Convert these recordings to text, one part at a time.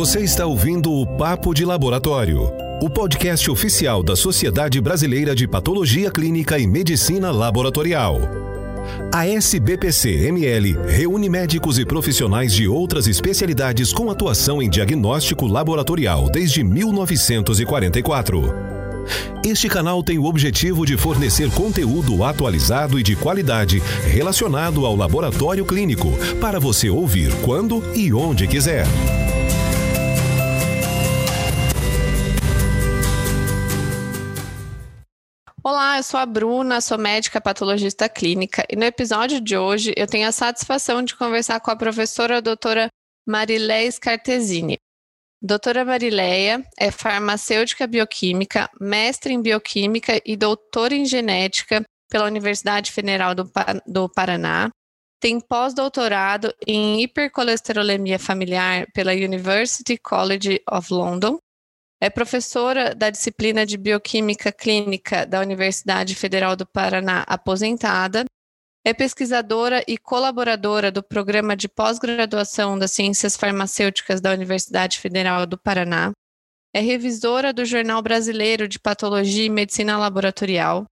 Você está ouvindo o Papo de Laboratório, o podcast oficial da Sociedade Brasileira de Patologia Clínica e Medicina Laboratorial. A SBPC-ML reúne médicos e profissionais de outras especialidades com atuação em diagnóstico laboratorial desde 1944. Este canal tem o objetivo de fornecer conteúdo atualizado e de qualidade relacionado ao laboratório clínico para você ouvir quando e onde quiser. Olá, eu sou a Bruna, sou médica patologista clínica e no episódio de hoje eu tenho a satisfação de conversar com a professora doutora Marileia Scartesini. Doutora Marileia é farmacêutica bioquímica, mestre em bioquímica e doutora em genética pela Universidade Federal do, do Paraná. Tem pós-doutorado em hipercolesterolemia familiar pela University College of London é professora da disciplina de Bioquímica Clínica da Universidade Federal do Paraná, aposentada. É pesquisadora e colaboradora do Programa de Pós-Graduação das Ciências Farmacêuticas da Universidade Federal do Paraná. É revisora do Jornal Brasileiro de Patologia e Medicina Laboratorial.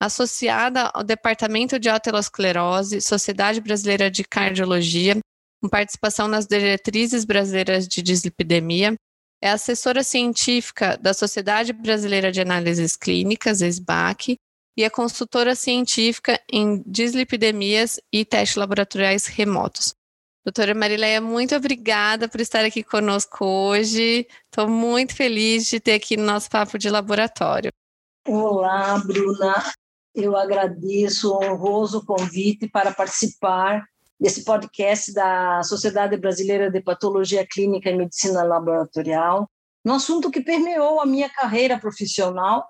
Associada ao Departamento de Aterosclerose, Sociedade Brasileira de Cardiologia, com participação nas diretrizes brasileiras de dislipidemia é assessora científica da Sociedade Brasileira de Análises Clínicas, SBAC, e é consultora científica em dislipidemias e testes laboratoriais remotos. Doutora Marileia, muito obrigada por estar aqui conosco hoje. Estou muito feliz de ter aqui no nosso papo de laboratório. Olá, Bruna. Eu agradeço o honroso convite para participar desse podcast da Sociedade Brasileira de Patologia Clínica e Medicina Laboratorial, um assunto que permeou a minha carreira profissional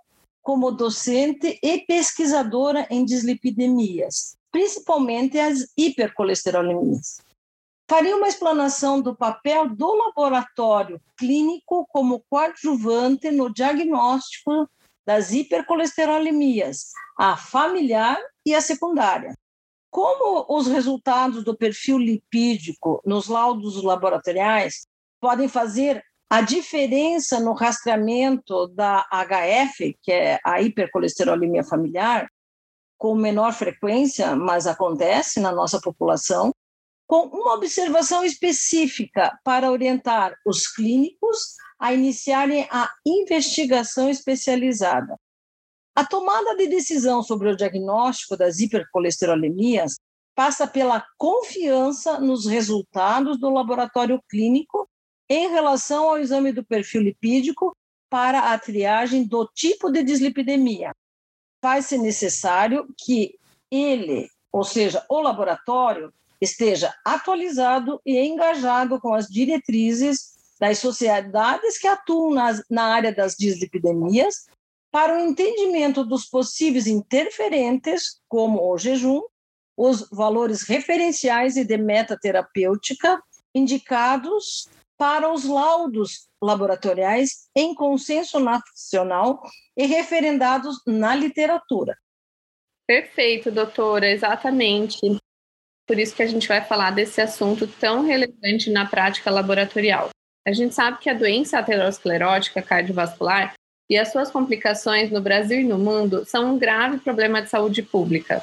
como docente e pesquisadora em dislipidemias, principalmente as hipercolesterolemias. Faria uma explanação do papel do laboratório clínico como coadjuvante no diagnóstico das hipercolesterolemias, a familiar e a secundária. Como os resultados do perfil lipídico nos laudos laboratoriais podem fazer a diferença no rastreamento da HF, que é a hipercolesterolemia familiar, com menor frequência, mas acontece na nossa população, com uma observação específica para orientar os clínicos a iniciarem a investigação especializada. A tomada de decisão sobre o diagnóstico das hipercolesterolemias passa pela confiança nos resultados do laboratório clínico em relação ao exame do perfil lipídico para a triagem do tipo de dislipidemia. Faz-se necessário que ele, ou seja, o laboratório, esteja atualizado e engajado com as diretrizes das sociedades que atuam nas, na área das dislipidemias para o entendimento dos possíveis interferentes, como o jejum, os valores referenciais e de meta terapêutica indicados para os laudos laboratoriais em consenso nacional e referendados na literatura. Perfeito, doutora, exatamente. Por isso que a gente vai falar desse assunto tão relevante na prática laboratorial. A gente sabe que a doença aterosclerótica cardiovascular e as suas complicações no Brasil e no mundo são um grave problema de saúde pública.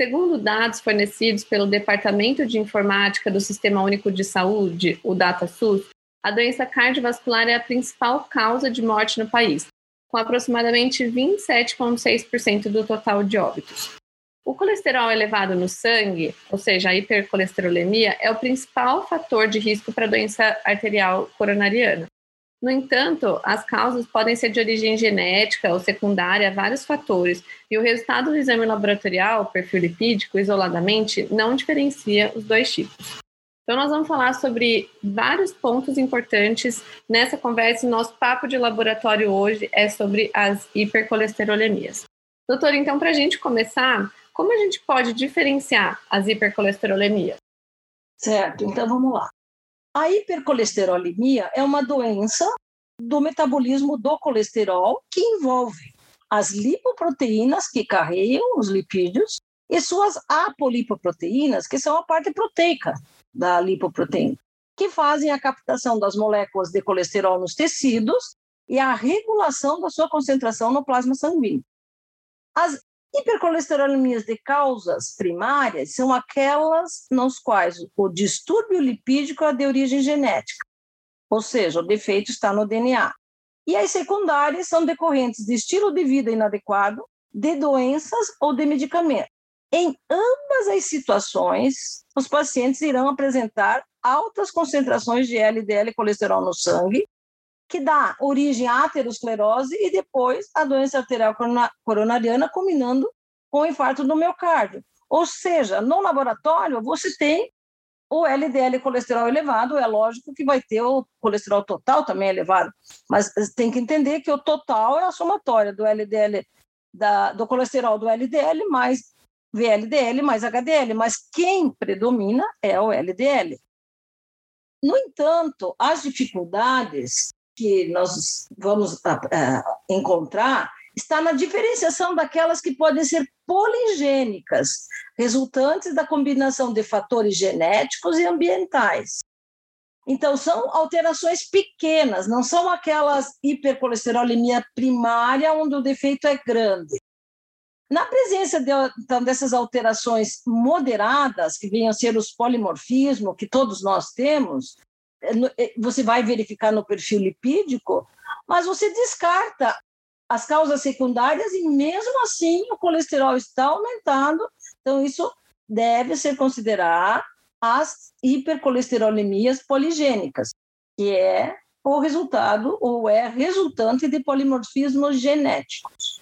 Segundo dados fornecidos pelo Departamento de Informática do Sistema Único de Saúde, o DataSUS, a doença cardiovascular é a principal causa de morte no país, com aproximadamente 27,6% do total de óbitos. O colesterol elevado no sangue, ou seja, a hipercolesterolemia, é o principal fator de risco para a doença arterial coronariana. No entanto, as causas podem ser de origem genética ou secundária a vários fatores, e o resultado do exame laboratorial, perfil lipídico, isoladamente, não diferencia os dois tipos. Então, nós vamos falar sobre vários pontos importantes nessa conversa. Nosso papo de laboratório hoje é sobre as hipercolesterolemias. Doutor, então, para a gente começar, como a gente pode diferenciar as hipercolesterolemias? Certo, então vamos lá. A hipercolesterolemia é uma doença do metabolismo do colesterol que envolve as lipoproteínas que carregam os lipídios e suas apolipoproteínas, que são a parte proteica da lipoproteína, que fazem a captação das moléculas de colesterol nos tecidos e a regulação da sua concentração no plasma sanguíneo. As hipercolesterolemias de causas primárias são aquelas nas quais o distúrbio lipídico é de origem genética, ou seja, o defeito está no DNA. E as secundárias são decorrentes de estilo de vida inadequado, de doenças ou de medicamento. Em ambas as situações, os pacientes irão apresentar altas concentrações de LDL colesterol no sangue, que dá origem à aterosclerose e depois à doença arterial coronariana, culminando com o infarto do miocárdio. Ou seja, no laboratório você tem o LDL colesterol elevado, é lógico que vai ter o colesterol total também elevado, mas tem que entender que o total é a somatória do LDL, da, do colesterol do LDL mais VLDL mais HDL, mas quem predomina é o LDL. No entanto, as dificuldades que nós vamos encontrar está na diferenciação daquelas que podem ser poligênicas, resultantes da combinação de fatores genéticos e ambientais. Então, são alterações pequenas, não são aquelas hipercolesterolemia primária, onde o defeito é grande. Na presença de, então, dessas alterações moderadas, que venham a ser os polimorfismos, que todos nós temos, você vai verificar no perfil lipídico, mas você descarta as causas secundárias e mesmo assim o colesterol está aumentando. Então isso deve ser considerar as hipercolesterolemias poligênicas, que é o resultado ou é resultante de polimorfismos genéticos.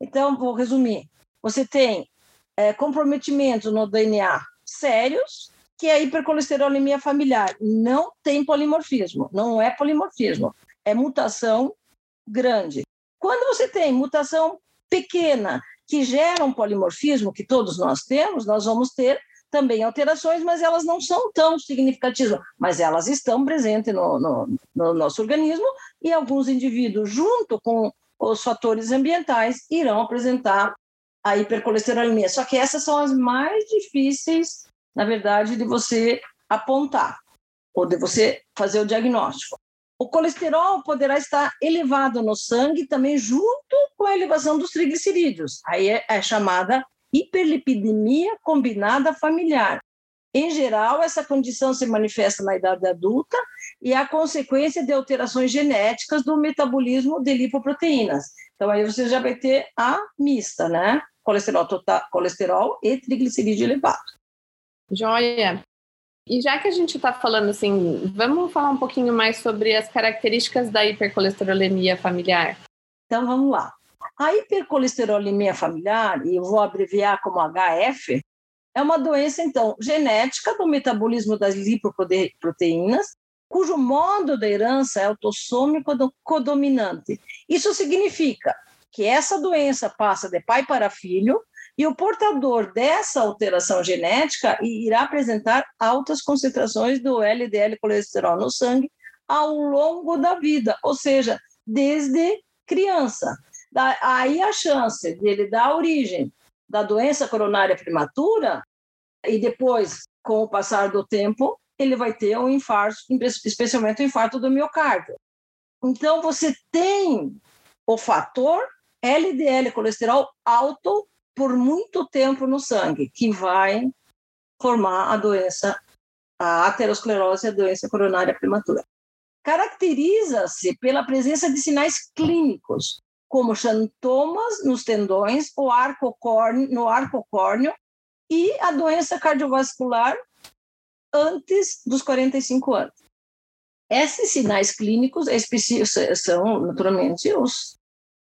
Então, vou resumir. Você tem é, comprometimentos no DNA sérios, que é a hipercolesterolemia familiar. Não tem polimorfismo, não é polimorfismo, é mutação grande. Quando você tem mutação pequena que gera um polimorfismo, que todos nós temos, nós vamos ter também alterações, mas elas não são tão significativas, mas elas estão presentes no, no, no nosso organismo e alguns indivíduos, junto com os fatores ambientais, irão apresentar a hipercolesterolemia. Só que essas são as mais difíceis, na verdade, de você apontar ou de você fazer o diagnóstico. O colesterol poderá estar elevado no sangue também junto com a elevação dos triglicerídeos. Aí é, é chamada hiperlipidemia combinada familiar. Em geral, essa condição se manifesta na idade adulta e é a consequência de alterações genéticas do metabolismo de lipoproteínas. Então, aí você já vai ter a mista, né? Colesterol total, colesterol e triglicerídeo elevado. Joia. E já que a gente está falando assim, vamos falar um pouquinho mais sobre as características da hipercolesterolemia familiar. Então vamos lá. A hipercolesterolemia familiar, e eu vou abreviar como HF, é uma doença, então, genética do metabolismo das lipoproteínas, cujo modo de herança é autossômico codominante. Isso significa que essa doença passa de pai para filho e o portador dessa alteração genética irá apresentar altas concentrações do LDL colesterol no sangue ao longo da vida, ou seja, desde criança. Aí a chance dele dar origem da doença coronária prematura e depois, com o passar do tempo, ele vai ter um infarto, especialmente o um infarto do miocárdio. Então, você tem o fator LDL colesterol alto por muito tempo no sangue, que vai formar a doença, a aterosclerose, a doença coronária prematura. Caracteriza-se pela presença de sinais clínicos, como xantomas nos tendões, arco córneo, no arco córneo e a doença cardiovascular antes dos 45 anos. Esses sinais clínicos são, naturalmente, os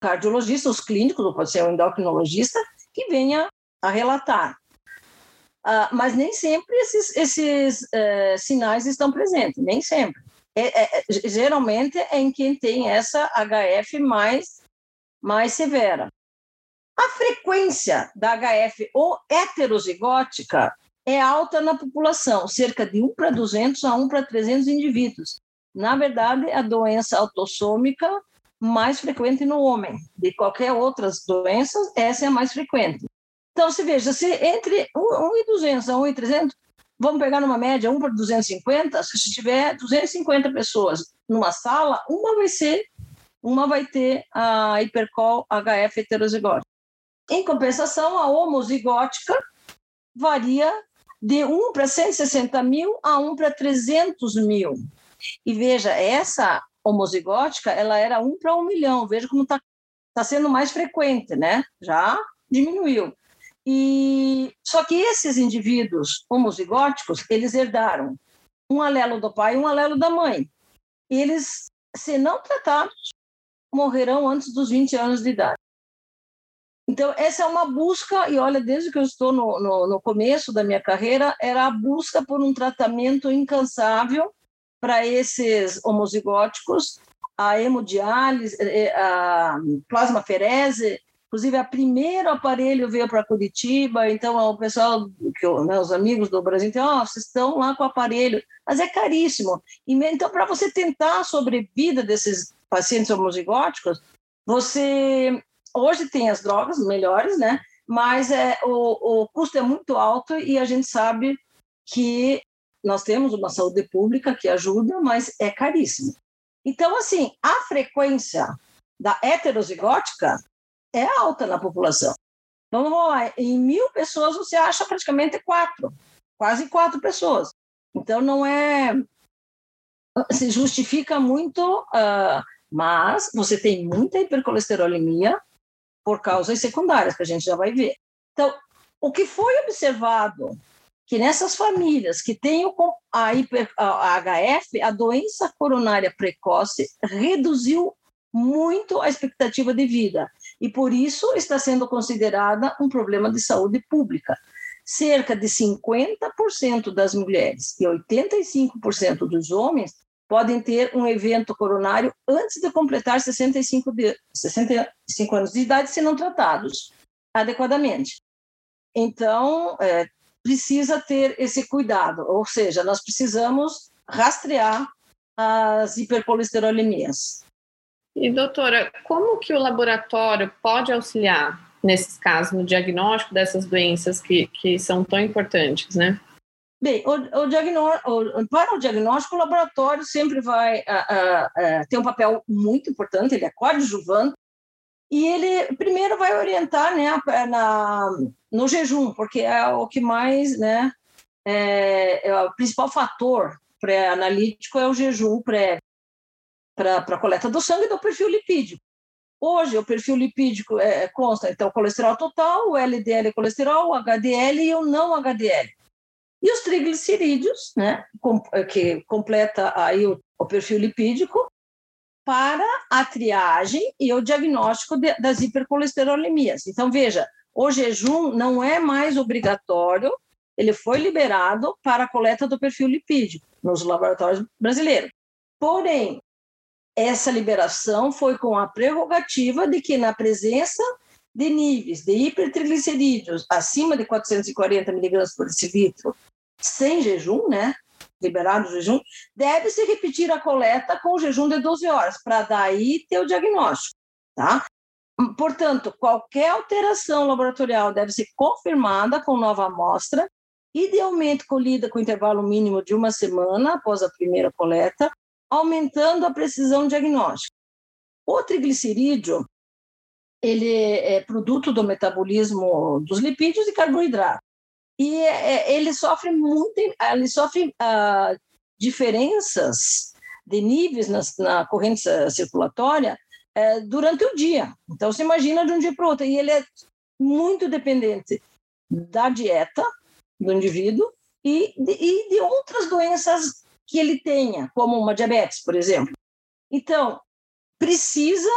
cardiologistas, os clínicos, ou pode ser um endocrinologista, que venha a relatar. Uh, mas nem sempre esses, esses uh, sinais estão presentes, nem sempre. É, é, é, geralmente é em quem tem essa HF mais, mais severa. A frequência da HF ou heterozigótica é alta na população, cerca de 1 para 200 a 1 para 300 indivíduos. Na verdade, a doença autossômica mais frequente no homem. De qualquer outras doenças, essa é a mais frequente. Então, se veja, se entre 1,200 a 1,300, vamos pegar numa média 1 para 250, se tiver 250 pessoas numa sala, uma vai ser, uma vai ter a hipercol HF heterozigótica. Em compensação, a homozigótica varia de 1 para 160 mil a 1 para 300 mil. E veja, essa homozigótica, ela era 1 para 1 milhão. Veja como está tá sendo mais frequente, né? Já diminuiu. E só que esses indivíduos homozigóticos, eles herdaram um alelo do pai e um alelo da mãe. Eles, se não tratados, morrerão antes dos 20 anos de idade. Então, essa é uma busca, e olha, desde que eu estou no, no, no começo da minha carreira, era a busca por um tratamento incansável para esses homozigóticos, a hemodiálise, eh, a plasmaferese, inclusive a primeiro aparelho veio para Curitiba, então o pessoal, que, né, os amigos do Brasil, então, oh, vocês estão lá com o aparelho, mas é caríssimo. Então, para você tentar a sobrevida desses pacientes homozigóticos, você hoje tem as drogas melhores, né? Mas é, o, o custo é muito alto e a gente sabe que nós temos uma saúde pública que ajuda, mas é caríssimo. Então, assim, a frequência da heterozigótica é alta na população. Então, em mil pessoas você acha praticamente quatro, quase quatro pessoas. Então, não é. Se justifica muito, uh, mas você tem muita hipercolesterolemia por causas secundárias, que a gente já vai ver. Então, o que foi observado que nessas famílias que têm a, hiper, a HF, a doença coronária precoce reduziu muito a expectativa de vida e por isso está sendo considerada um problema de saúde pública. Cerca de 50% das mulheres e 85% dos homens podem ter um evento coronário antes de completar 65, de, 65 anos de idade se não tratados adequadamente. Então, é, precisa ter esse cuidado, ou seja, nós precisamos rastrear as hipercolesterolemias. E doutora, como que o laboratório pode auxiliar nesses casos no diagnóstico dessas doenças que, que são tão importantes, né? Bem, o, o diagnóstico, para o diagnóstico, o laboratório sempre vai ter um papel muito importante, ele é coadjuvante, e ele primeiro vai orientar né, na, no jejum, porque é o que mais, né, é, é o principal fator pré-analítico é o jejum pré para coleta do sangue do perfil lipídico. Hoje, o perfil lipídico é, consta, então, colesterol total, o LDL colesterol, o HDL e o não HDL. E os triglicerídeos, né, que completa aí o, o perfil lipídico, para a triagem e o diagnóstico de, das hipercolesterolemias. Então, veja, o jejum não é mais obrigatório, ele foi liberado para a coleta do perfil lipídico nos laboratórios brasileiros. Porém, essa liberação foi com a prerrogativa de que, na presença de níveis de hipertriglicerídeos acima de 440 miligramas por decilitro, sem jejum, né, liberado o jejum, deve-se repetir a coleta com o jejum de 12 horas, para daí ter o diagnóstico, tá? Portanto, qualquer alteração laboratorial deve ser confirmada com nova amostra, idealmente colhida com intervalo mínimo de uma semana após a primeira coleta, aumentando a precisão diagnóstica. O triglicerídeo, ele é produto do metabolismo dos lipídios e carboidratos e é, é, ele sofre muito, ele sofre uh, diferenças de níveis na, na corrente circulatória uh, durante o dia. Então, você imagina de um dia para o outro. E ele é muito dependente da dieta do indivíduo e de, e de outras doenças que ele tenha, como uma diabetes, por exemplo. Então, precisa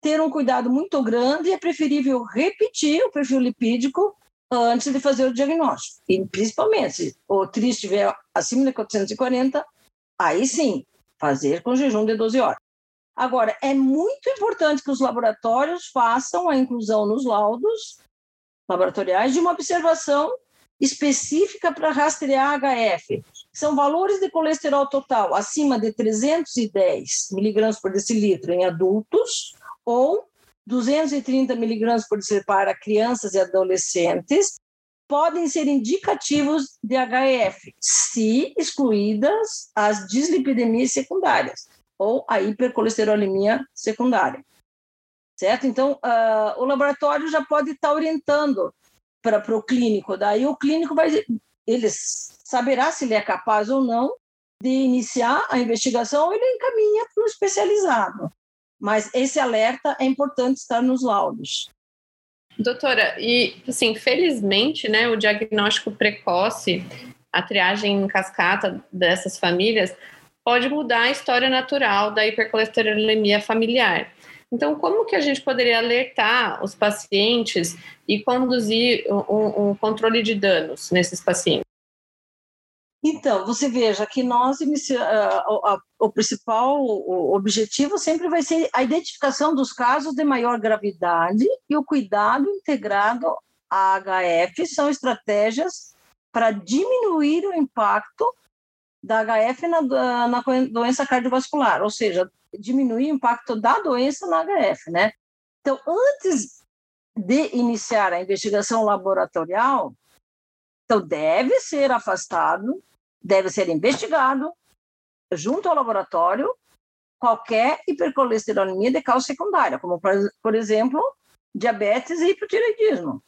ter um cuidado muito grande, é preferível repetir o perfil lipídico antes de fazer o diagnóstico. E principalmente, se o TRI estiver acima de 440, aí sim, fazer com jejum de 12 horas. Agora, é muito importante que os laboratórios façam a inclusão nos laudos laboratoriais de uma observação específica para rastrear HF. São valores de colesterol total acima de 310 miligramas por decilitro em adultos ou 230 miligramas por decilitro para crianças e adolescentes podem ser indicativos de HF, se excluídas as dislipidemias secundárias ou a hipercolesterolemia secundária. Certo? Então, uh, o laboratório já pode estar orientando para o clínico. Daí o clínico vai, ele saberá se ele é capaz ou não de iniciar a investigação ou ele encaminha para o especializado. Mas esse alerta é importante estar nos laudos. Doutora, e assim, felizmente, né, o diagnóstico precoce, a triagem em cascata dessas famílias pode mudar a história natural da hipercolesterolemia familiar. Então, como que a gente poderia alertar os pacientes e conduzir um, um controle de danos nesses pacientes? Então, você veja que nós inicia, o principal objetivo sempre vai ser a identificação dos casos de maior gravidade e o cuidado integrado à HF são estratégias para diminuir o impacto da HF na, na doença cardiovascular, ou seja, diminuir o impacto da doença na HF, né? Então, antes de iniciar a investigação laboratorial, então deve ser afastado deve ser investigado junto ao laboratório qualquer hipercolesterolemia de causa secundária, como, por exemplo, diabetes e hipotireoidismo.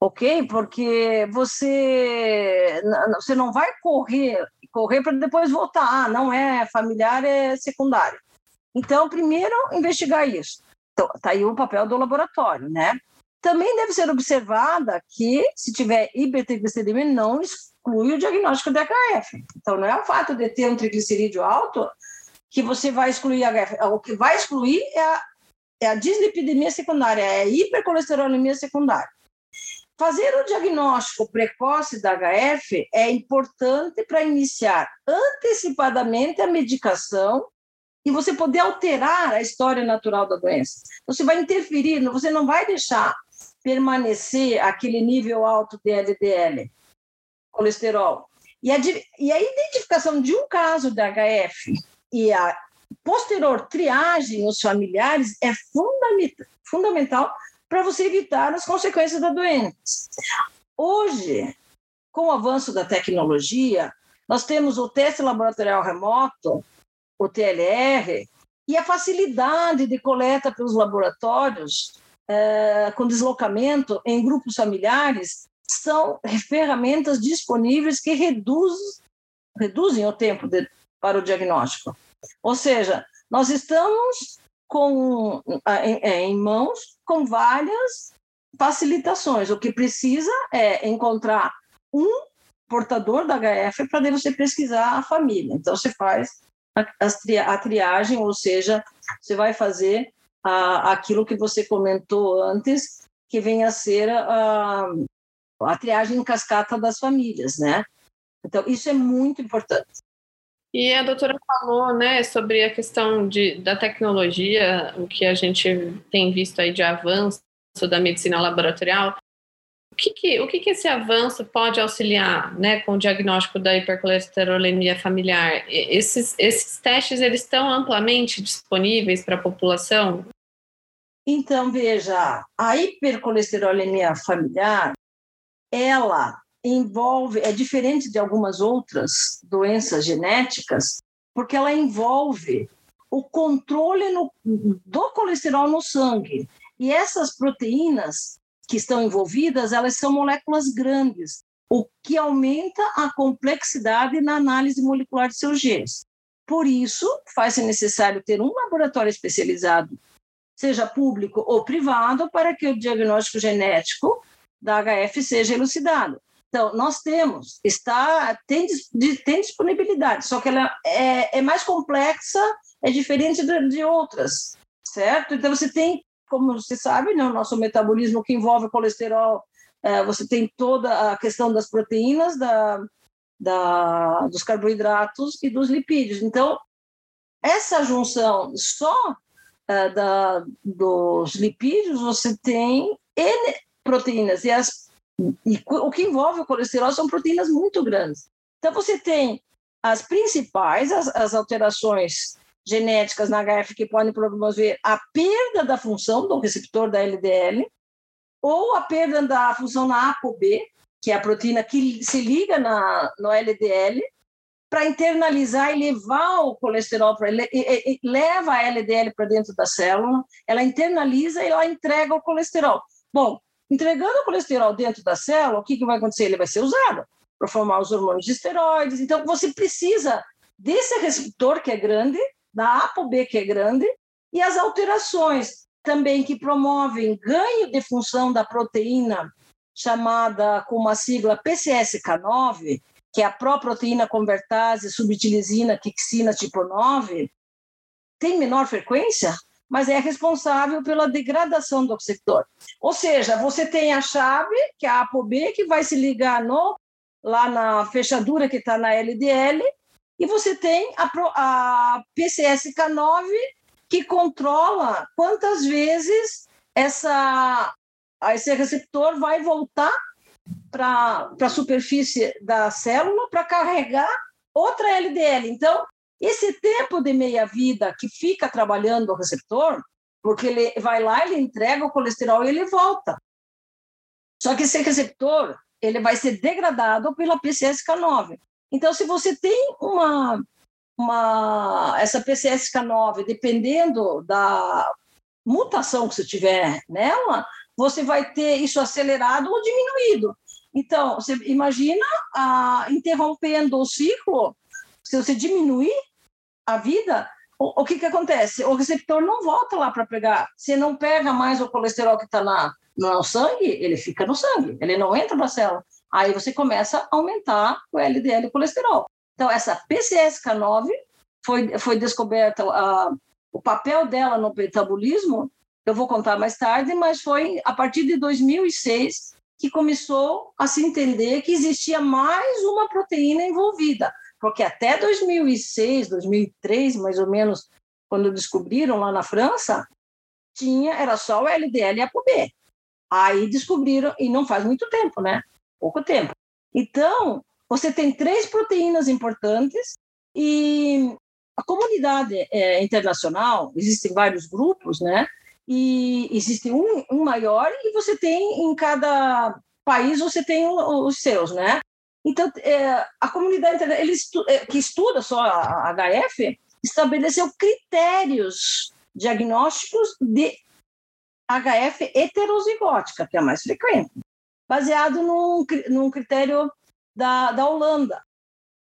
Ok? Porque você, você não vai correr, correr para depois voltar. Ah, não é familiar, é secundário. Então, primeiro, investigar isso. Então, tá aí o papel do laboratório, né? Também deve ser observada que, se tiver hipertriglicemia, não exclui o diagnóstico de HF. Então, não é o fato de ter um triglicerídeo alto que você vai excluir HF. O que vai excluir é a, é a dislipidemia secundária, é a hipercolesterolemia secundária. Fazer o diagnóstico precoce da HF é importante para iniciar antecipadamente a medicação e você poder alterar a história natural da doença. Você vai interferir, você não vai deixar permanecer aquele nível alto de LDL colesterol. E a, e a identificação de um caso de HF e a posterior triagem nos familiares é fundamental, fundamental para você evitar as consequências da doença. Hoje, com o avanço da tecnologia, nós temos o teste laboratorial remoto, o TLR, e a facilidade de coleta pelos laboratórios é, com deslocamento em grupos familiares são ferramentas disponíveis que reduz, reduzem o tempo de, para o diagnóstico. Ou seja, nós estamos com, em, é, em mãos com várias facilitações. O que precisa é encontrar um portador da HF para você pesquisar a família. Então, você faz a, a triagem, ou seja, você vai fazer a, aquilo que você comentou antes, que vem a ser a, a triagem em cascata das famílias, né? Então, isso é muito importante. E a doutora falou, né, sobre a questão de, da tecnologia, o que a gente tem visto aí de avanço da medicina laboratorial. O que, que o que, que, esse avanço pode auxiliar, né, com o diagnóstico da hipercolesterolemia familiar? Esses, esses testes, eles estão amplamente disponíveis para a população? Então, veja, a hipercolesterolemia familiar, ela envolve, é diferente de algumas outras doenças genéticas, porque ela envolve o controle no, do colesterol no sangue. E essas proteínas que estão envolvidas, elas são moléculas grandes, o que aumenta a complexidade na análise molecular de seus genes. Por isso, faz-se necessário ter um laboratório especializado, seja público ou privado, para que o diagnóstico genético da HF seja elucidado. Então, nós temos, está, tem, tem disponibilidade, só que ela é, é mais complexa, é diferente de, de, outras, certo? Então, você tem, como você sabe, né, o nosso metabolismo que envolve colesterol, é, você tem toda a questão das proteínas, da, da, dos carboidratos e dos lipídios. Então, essa junção só é, da, dos lipídios, você tem N proteínas, e, as, e o que envolve o colesterol são proteínas muito grandes. Então, você tem as principais, as, as alterações genéticas na HF que podem promover a perda da função do receptor da LDL ou a perda da função na ApoB, que é a proteína que se liga na, no LDL, para internalizar e levar o colesterol para leva a LDL para dentro da célula, ela internaliza e ela entrega o colesterol. Bom, entregando o colesterol dentro da célula, o que, que vai acontecer? Ele vai ser usado para formar os hormônios de esteroides. Então, você precisa desse receptor que é grande, da ApoB que é grande, e as alterações também que promovem ganho de função da proteína chamada com uma sigla PCSK9, que é a proteína convertase subtilisina quixina tipo 9, tem menor frequência, mas é responsável pela degradação do receptor. Ou seja, você tem a chave, que é a ApoB, que vai se ligar no, lá na fechadura que está na LDL, e você tem a, a PCSK9, que controla quantas vezes essa, esse receptor vai voltar para a superfície da célula para carregar outra LDL. Então, esse tempo de meia-vida que fica trabalhando o receptor, porque ele vai lá, ele entrega o colesterol e ele volta. Só que esse receptor, ele vai ser degradado pela PCSK9. Então, se você tem uma, uma essa PCSK9, dependendo da mutação que você tiver nela, você vai ter isso acelerado ou diminuído. Então, você imagina ah, interrompendo o ciclo, se você diminuir a vida, o, o que, que acontece? O receptor não volta lá para pegar. Se não pega mais o colesterol que está no sangue, ele fica no sangue, ele não entra na célula. Aí você começa a aumentar o LDL colesterol. Então, essa PCSK9 foi, foi descoberta, o papel dela no metabolismo, eu vou contar mais tarde, mas foi a partir de 2006 que começou a se entender que existia mais uma proteína envolvida, porque até 2006, 2003, mais ou menos, quando descobriram lá na França, tinha era só o LDL e a POB. Aí descobriram e não faz muito tempo, né? Pouco tempo. Então, você tem três proteínas importantes e a comunidade é, internacional, existem vários grupos, né? e existe um, um maior e você tem em cada país você tem os seus, né? Então é, a comunidade ele estu, é, que estuda só a HF estabeleceu critérios diagnósticos de HF heterozigótica, que é a mais frequente, baseado num, num critério da, da Holanda,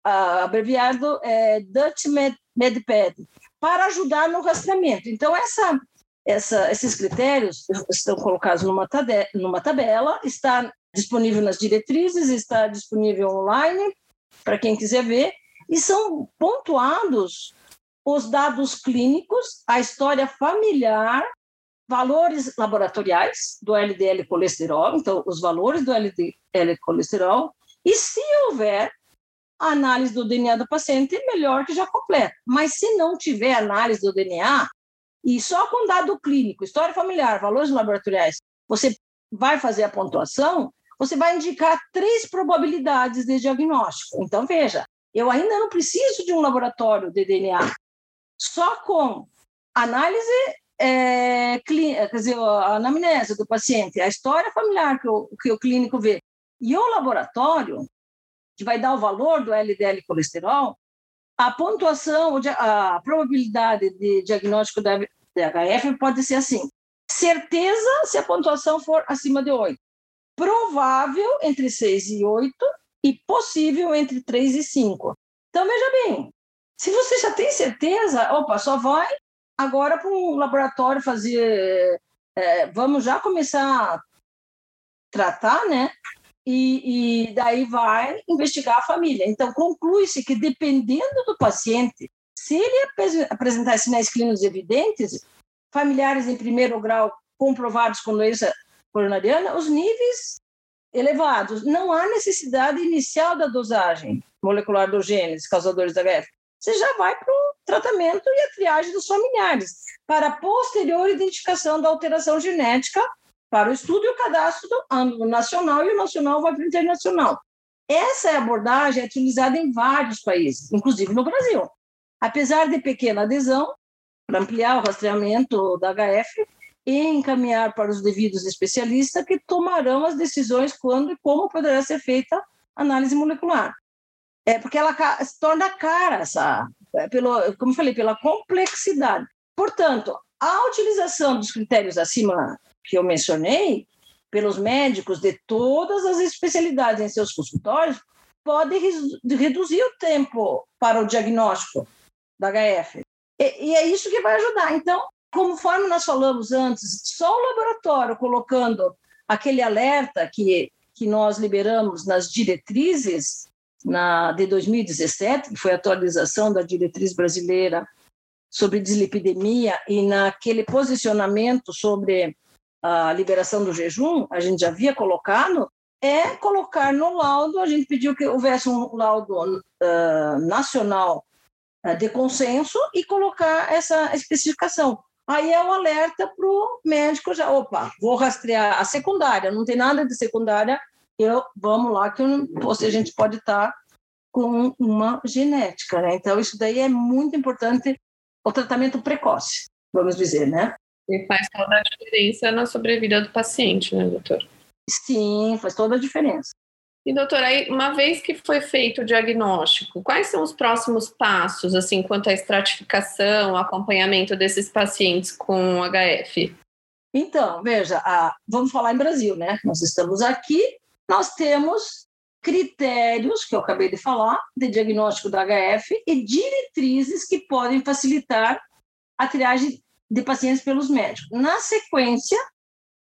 abreviado é, Dutch Med, para ajudar no rastreamento. Então, essa essa, esses critérios estão colocados numa, numa tabela, está disponível nas diretrizes, está disponível online para quem quiser ver, e são pontuados os dados clínicos, a história familiar, valores laboratoriais do LDL colesterol, então os valores do LDL colesterol, e se houver análise do DNA do paciente, melhor que já completa. Mas se não tiver análise do DNA, e só com dado clínico, história familiar, valores laboratoriais, você vai fazer a pontuação, você vai indicar três probabilidades de diagnóstico. Então, veja, eu ainda não preciso de um laboratório de DNA. Só com análise é, clínica, quer dizer, a anamnese do paciente, a história familiar que o, que o clínico vê, e o laboratório, que vai dar o valor do LDL colesterol, a pontuação, a probabilidade de diagnóstico da DHF pode ser assim: certeza se a pontuação for acima de 8, provável entre 6 e 8 e possível entre 3 e 5. Então, veja bem, se você já tem certeza, opa, só vai agora para um laboratório fazer. É, vamos já começar a tratar, né? e, e daí vai investigar a família. Então, conclui-se que, dependendo do paciente, se ele apresentar sinais clínicos evidentes, familiares em primeiro grau comprovados com doença coronariana, os níveis elevados, não há necessidade inicial da dosagem molecular dos genes causadores da HF. Você já vai para o tratamento e a triagem dos familiares, para a posterior identificação da alteração genética para o estudo e o cadastro do nacional, e o nacional vai para o internacional. Essa abordagem é utilizada em vários países, inclusive no Brasil. apesar de pequena adesão, para ampliar o rastreamento da HF e encaminhar para os devidos especialistas que tomarão as decisões quando e como poderá ser feita análise molecular. É porque ela se torna cara, essa, é, pelo, como eu falei, pela complexidade. Portanto, a utilização dos critérios acima que eu mencionei, pelos médicos de todas as especialidades em seus consultórios, pode reduzir o tempo para o diagnóstico da HF. E, e é isso que vai ajudar. Então, conforme nós falamos antes, só o laboratório colocando aquele alerta que, que nós liberamos nas diretrizes na, de 2017, que foi a atualização da diretriz brasileira sobre dislipidemia, e naquele posicionamento sobre a liberação do jejum, a gente já havia colocado, é colocar no laudo, a gente pediu que houvesse um laudo uh, nacional uh, de consenso e colocar essa especificação. Aí é o alerta para o médico já, opa, vou rastrear a secundária, não tem nada de secundária, eu vamos lá que eu, a gente pode estar tá com uma genética, né? Então isso daí é muito importante, o tratamento precoce, vamos dizer, né? E faz toda a diferença na sobrevida do paciente, né, doutor? Sim, faz toda a diferença. E doutora, aí, uma vez que foi feito o diagnóstico, quais são os próximos passos, assim, quanto à estratificação, acompanhamento desses pacientes com HF? Então, veja, a, vamos falar em Brasil, né? Nós estamos aqui, nós temos critérios, que eu acabei de falar, de diagnóstico da HF e diretrizes que podem facilitar a triagem de pacientes pelos médicos. Na sequência,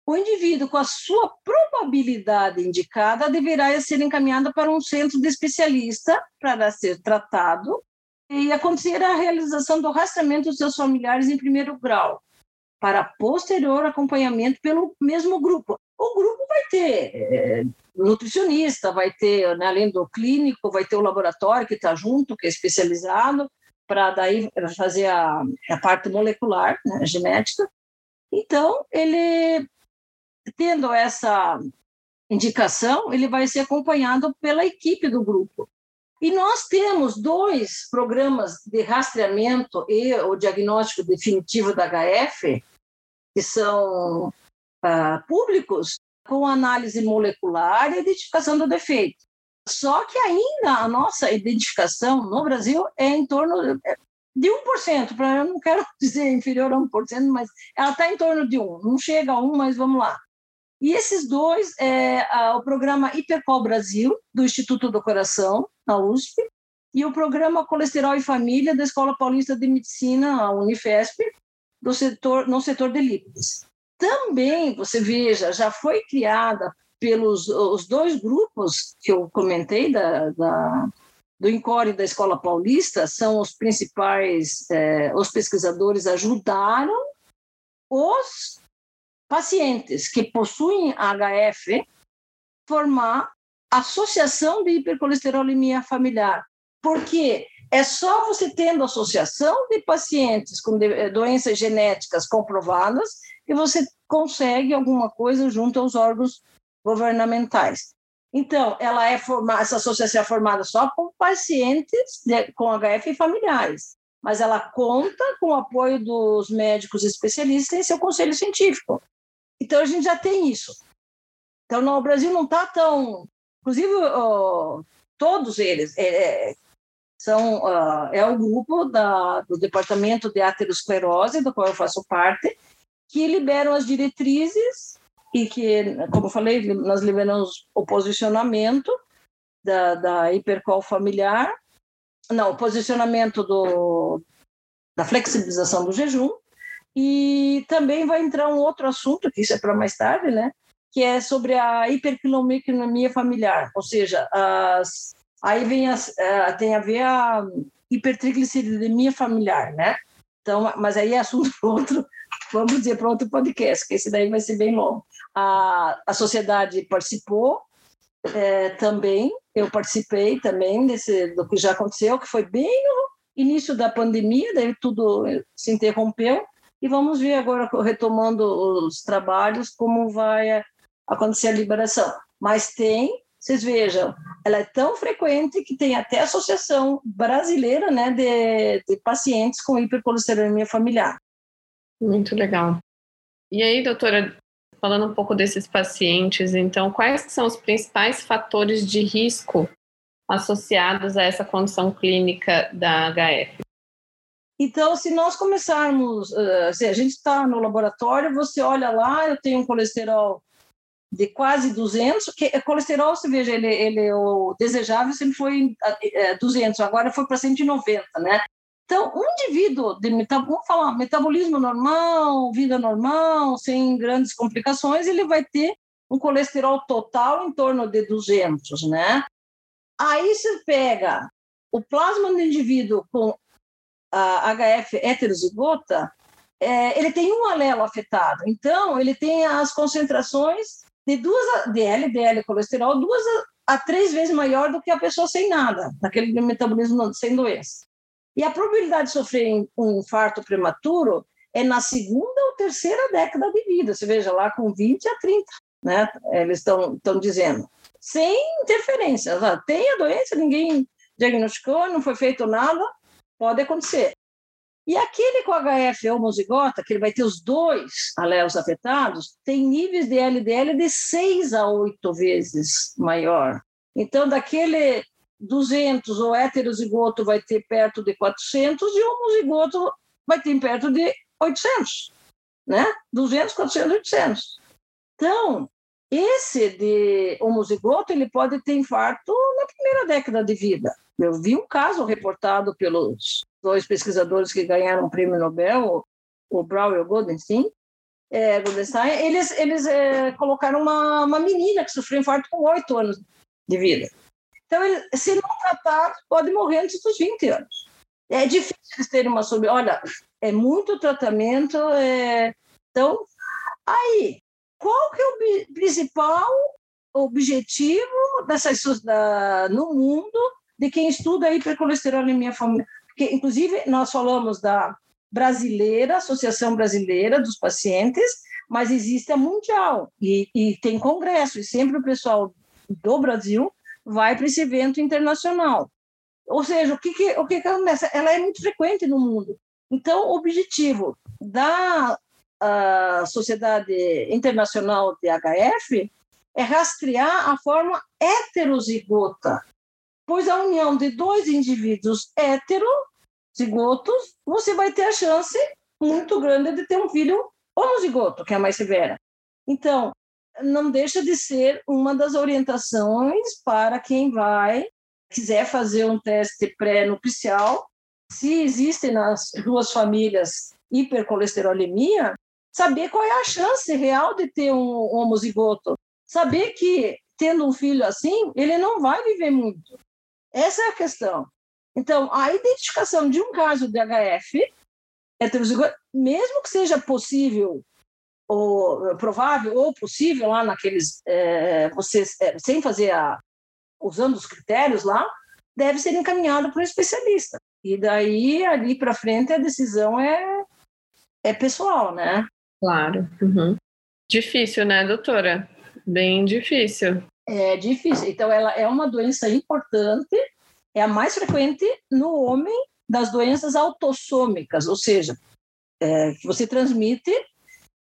o indivíduo, com a sua probabilidade indicada, deverá ser encaminhado para um centro de especialista para ser tratado e acontecer a realização do rastreamento dos seus familiares em primeiro grau, para posterior acompanhamento pelo mesmo grupo. O grupo vai ter é, nutricionista, vai ter, né, além do clínico, vai ter o laboratório que está junto, que é especializado, para daí fazer a, a parte molecular, né, genética. Então, ele tendo essa indicação, ele vai ser acompanhado pela equipe do grupo. E nós temos dois programas de rastreamento e o diagnóstico definitivo da HF, que são uh, públicos, com análise molecular e identificação do defeito. Só que ainda a nossa identificação no Brasil é em torno de 1%, pra, eu não quero dizer inferior a 1%, mas ela está em torno de 1%. Não chega a 1%, mas vamos lá. E esses dois, é a, o programa Hipercol Brasil, do Instituto do Coração, na USP, e o programa Colesterol e Família, da Escola Paulista de Medicina, a Unifesp, do setor, no setor de lípidos. Também, você veja, já foi criada pelos os dois grupos que eu comentei da, da do INCORE da Escola Paulista, são os principais, é, os pesquisadores ajudaram os pacientes que possuem HF formar associação de hipercolesterolemia familiar, porque é só você tendo associação de pacientes com eh, doenças genéticas comprovadas que você consegue alguma coisa junto aos órgãos governamentais. Então, ela é formada, essa associação é formada só com pacientes de, com HF e familiares, mas ela conta com o apoio dos médicos especialistas em seu conselho científico. Então a gente já tem isso. Então no Brasil não está tão, inclusive todos eles é, é, são uh, é o grupo da, do departamento de aterosclerose do qual eu faço parte que liberam as diretrizes e que, como eu falei, nós liberamos o posicionamento da, da hipercol familiar, não, o posicionamento do, da flexibilização do jejum e também vai entrar um outro assunto, que isso é para mais tarde, né? que é sobre a hiperquilomequinomia familiar, ou seja, as, aí vem as, uh, tem a ver a hipertrigliceridemia familiar, né? Então, mas aí é assunto outro, vamos dizer, para outro podcast, que esse daí vai ser bem longo. A, a sociedade participou é, também, eu participei também desse, do que já aconteceu, que foi bem no início da pandemia, daí tudo se interrompeu, e vamos ver agora, retomando os trabalhos, como vai acontecer a liberação. Mas tem, vocês vejam, ela é tão frequente que tem até associação brasileira né, de, de pacientes com hipercolesterolemia familiar. Muito legal. E aí, doutora, falando um pouco desses pacientes, então, quais são os principais fatores de risco associados a essa condição clínica da HF? Então, se nós começarmos, uh, se a gente está no laboratório, você olha lá, eu tenho um colesterol de quase 200, que é colesterol, você veja, ele, ele o desejável sempre foi 200, agora foi para 190, né? Então, um indivíduo de vamos falar, metabolismo normal, vida normal, sem grandes complicações, ele vai ter um colesterol total em torno de 200, né? Aí você pega o plasma do indivíduo com a HF heterozigota, é, ele tem um alelo afetado. Então, ele tem as concentrações de duas de LDL colesterol duas a, a três vezes maior do que a pessoa sem nada, naquele metabolismo sem doença. E a probabilidade de sofrer um infarto prematuro é na segunda ou terceira década de vida. Você veja lá com 20 a 30, né? Eles estão dizendo. Sem interferência. Tem a doença, ninguém diagnosticou, não foi feito nada, pode acontecer. E aquele com HF homozigota, que ele vai ter os dois alelos afetados, tem níveis de LDL de 6 a 8 vezes maior. Então, daquele 200, o heterozigoto vai ter perto de 400 e o homozigoto vai ter perto de 800, né? 200, 400, 800. Então, esse de homozigoto, ele pode ter infarto na primeira década de vida. Eu vi um caso reportado pelos dois pesquisadores que ganharam o prêmio Nobel, o Brown e o Goldenstein, é, Goldenstein eles, eles é, colocaram uma, uma menina que sofreu infarto com oito anos de vida. Então, ele, se não tratar, pode morrer antes dos 20 anos. É difícil eles terem uma sobre. Olha, é muito tratamento. É... Então, aí, qual que é o principal objetivo dessas, da, no mundo de quem estuda hipercolesterolemia familiar? Porque, inclusive, nós falamos da brasileira, Associação Brasileira dos Pacientes, mas existe a mundial e, e tem congresso, e sempre o pessoal do Brasil vai para esse evento internacional. Ou seja, o que, que, o que, que acontece? Ela é muito frequente no mundo. Então, o objetivo da Sociedade Internacional de HF é rastrear a forma heterozigota, pois a união de dois indivíduos heterozigotos, você vai ter a chance muito grande de ter um filho homozigoto, que é a mais severa. Então, não deixa de ser uma das orientações para quem vai quiser fazer um teste pré-nupcial. Se existem nas duas famílias hipercolesterolemia, saber qual é a chance real de ter um homozigoto. Saber que, tendo um filho assim, ele não vai viver muito. Essa é a questão. Então, a identificação de um caso de HF heterozigoto, mesmo que seja possível ou provável ou possível lá naqueles é, vocês é, sem fazer a usando os critérios lá deve ser encaminhado para um especialista. E daí ali para frente a decisão é é pessoal né? Claro. Uhum. difícil né doutora? Bem difícil é difícil então ela é uma doença importante é a mais frequente no homem das doenças autossômicas ou seja é, que você transmite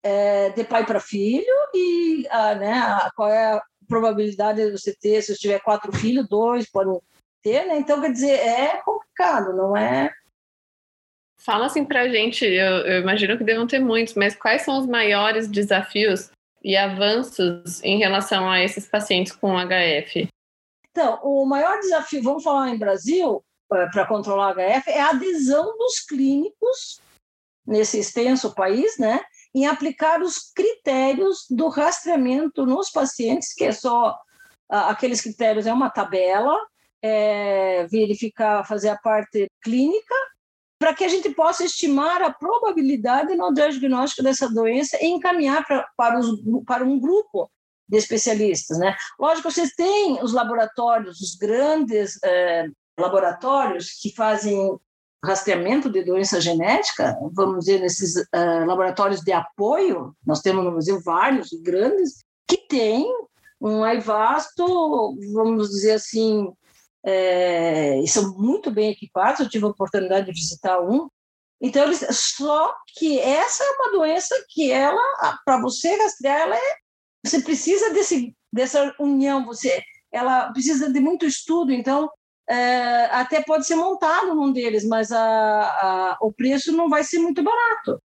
é, de pai para filho e a, né, a, qual é a probabilidade de você ter, se você tiver quatro filhos, dois podem ter, né? Então, quer dizer, é complicado, não é? Fala assim para a gente, eu, eu imagino que devam ter muitos, mas quais são os maiores desafios e avanços em relação a esses pacientes com HF? Então, o maior desafio, vamos falar em Brasil, para controlar HF, é a adesão dos clínicos nesse extenso país, né? em aplicar os critérios do rastreamento nos pacientes, que é só aqueles critérios, é uma tabela, é, verificar, fazer a parte clínica, para que a gente possa estimar a probabilidade no diagnóstico dessa doença e encaminhar pra, para, os, para um grupo de especialistas. Né? Lógico, vocês têm os laboratórios, os grandes é, laboratórios que fazem rastreamento de doença genética, vamos dizer, nesses uh, laboratórios de apoio, nós temos no Brasil vários grandes, que têm um aivasto, vamos dizer assim, é, são muito bem equipados, eu tive a oportunidade de visitar um, então, eles, só que essa é uma doença que ela, para você rastrear, ela é, você precisa desse, dessa união, você, ela precisa de muito estudo, então é, até pode ser montado um deles, mas a, a, o preço não vai ser muito barato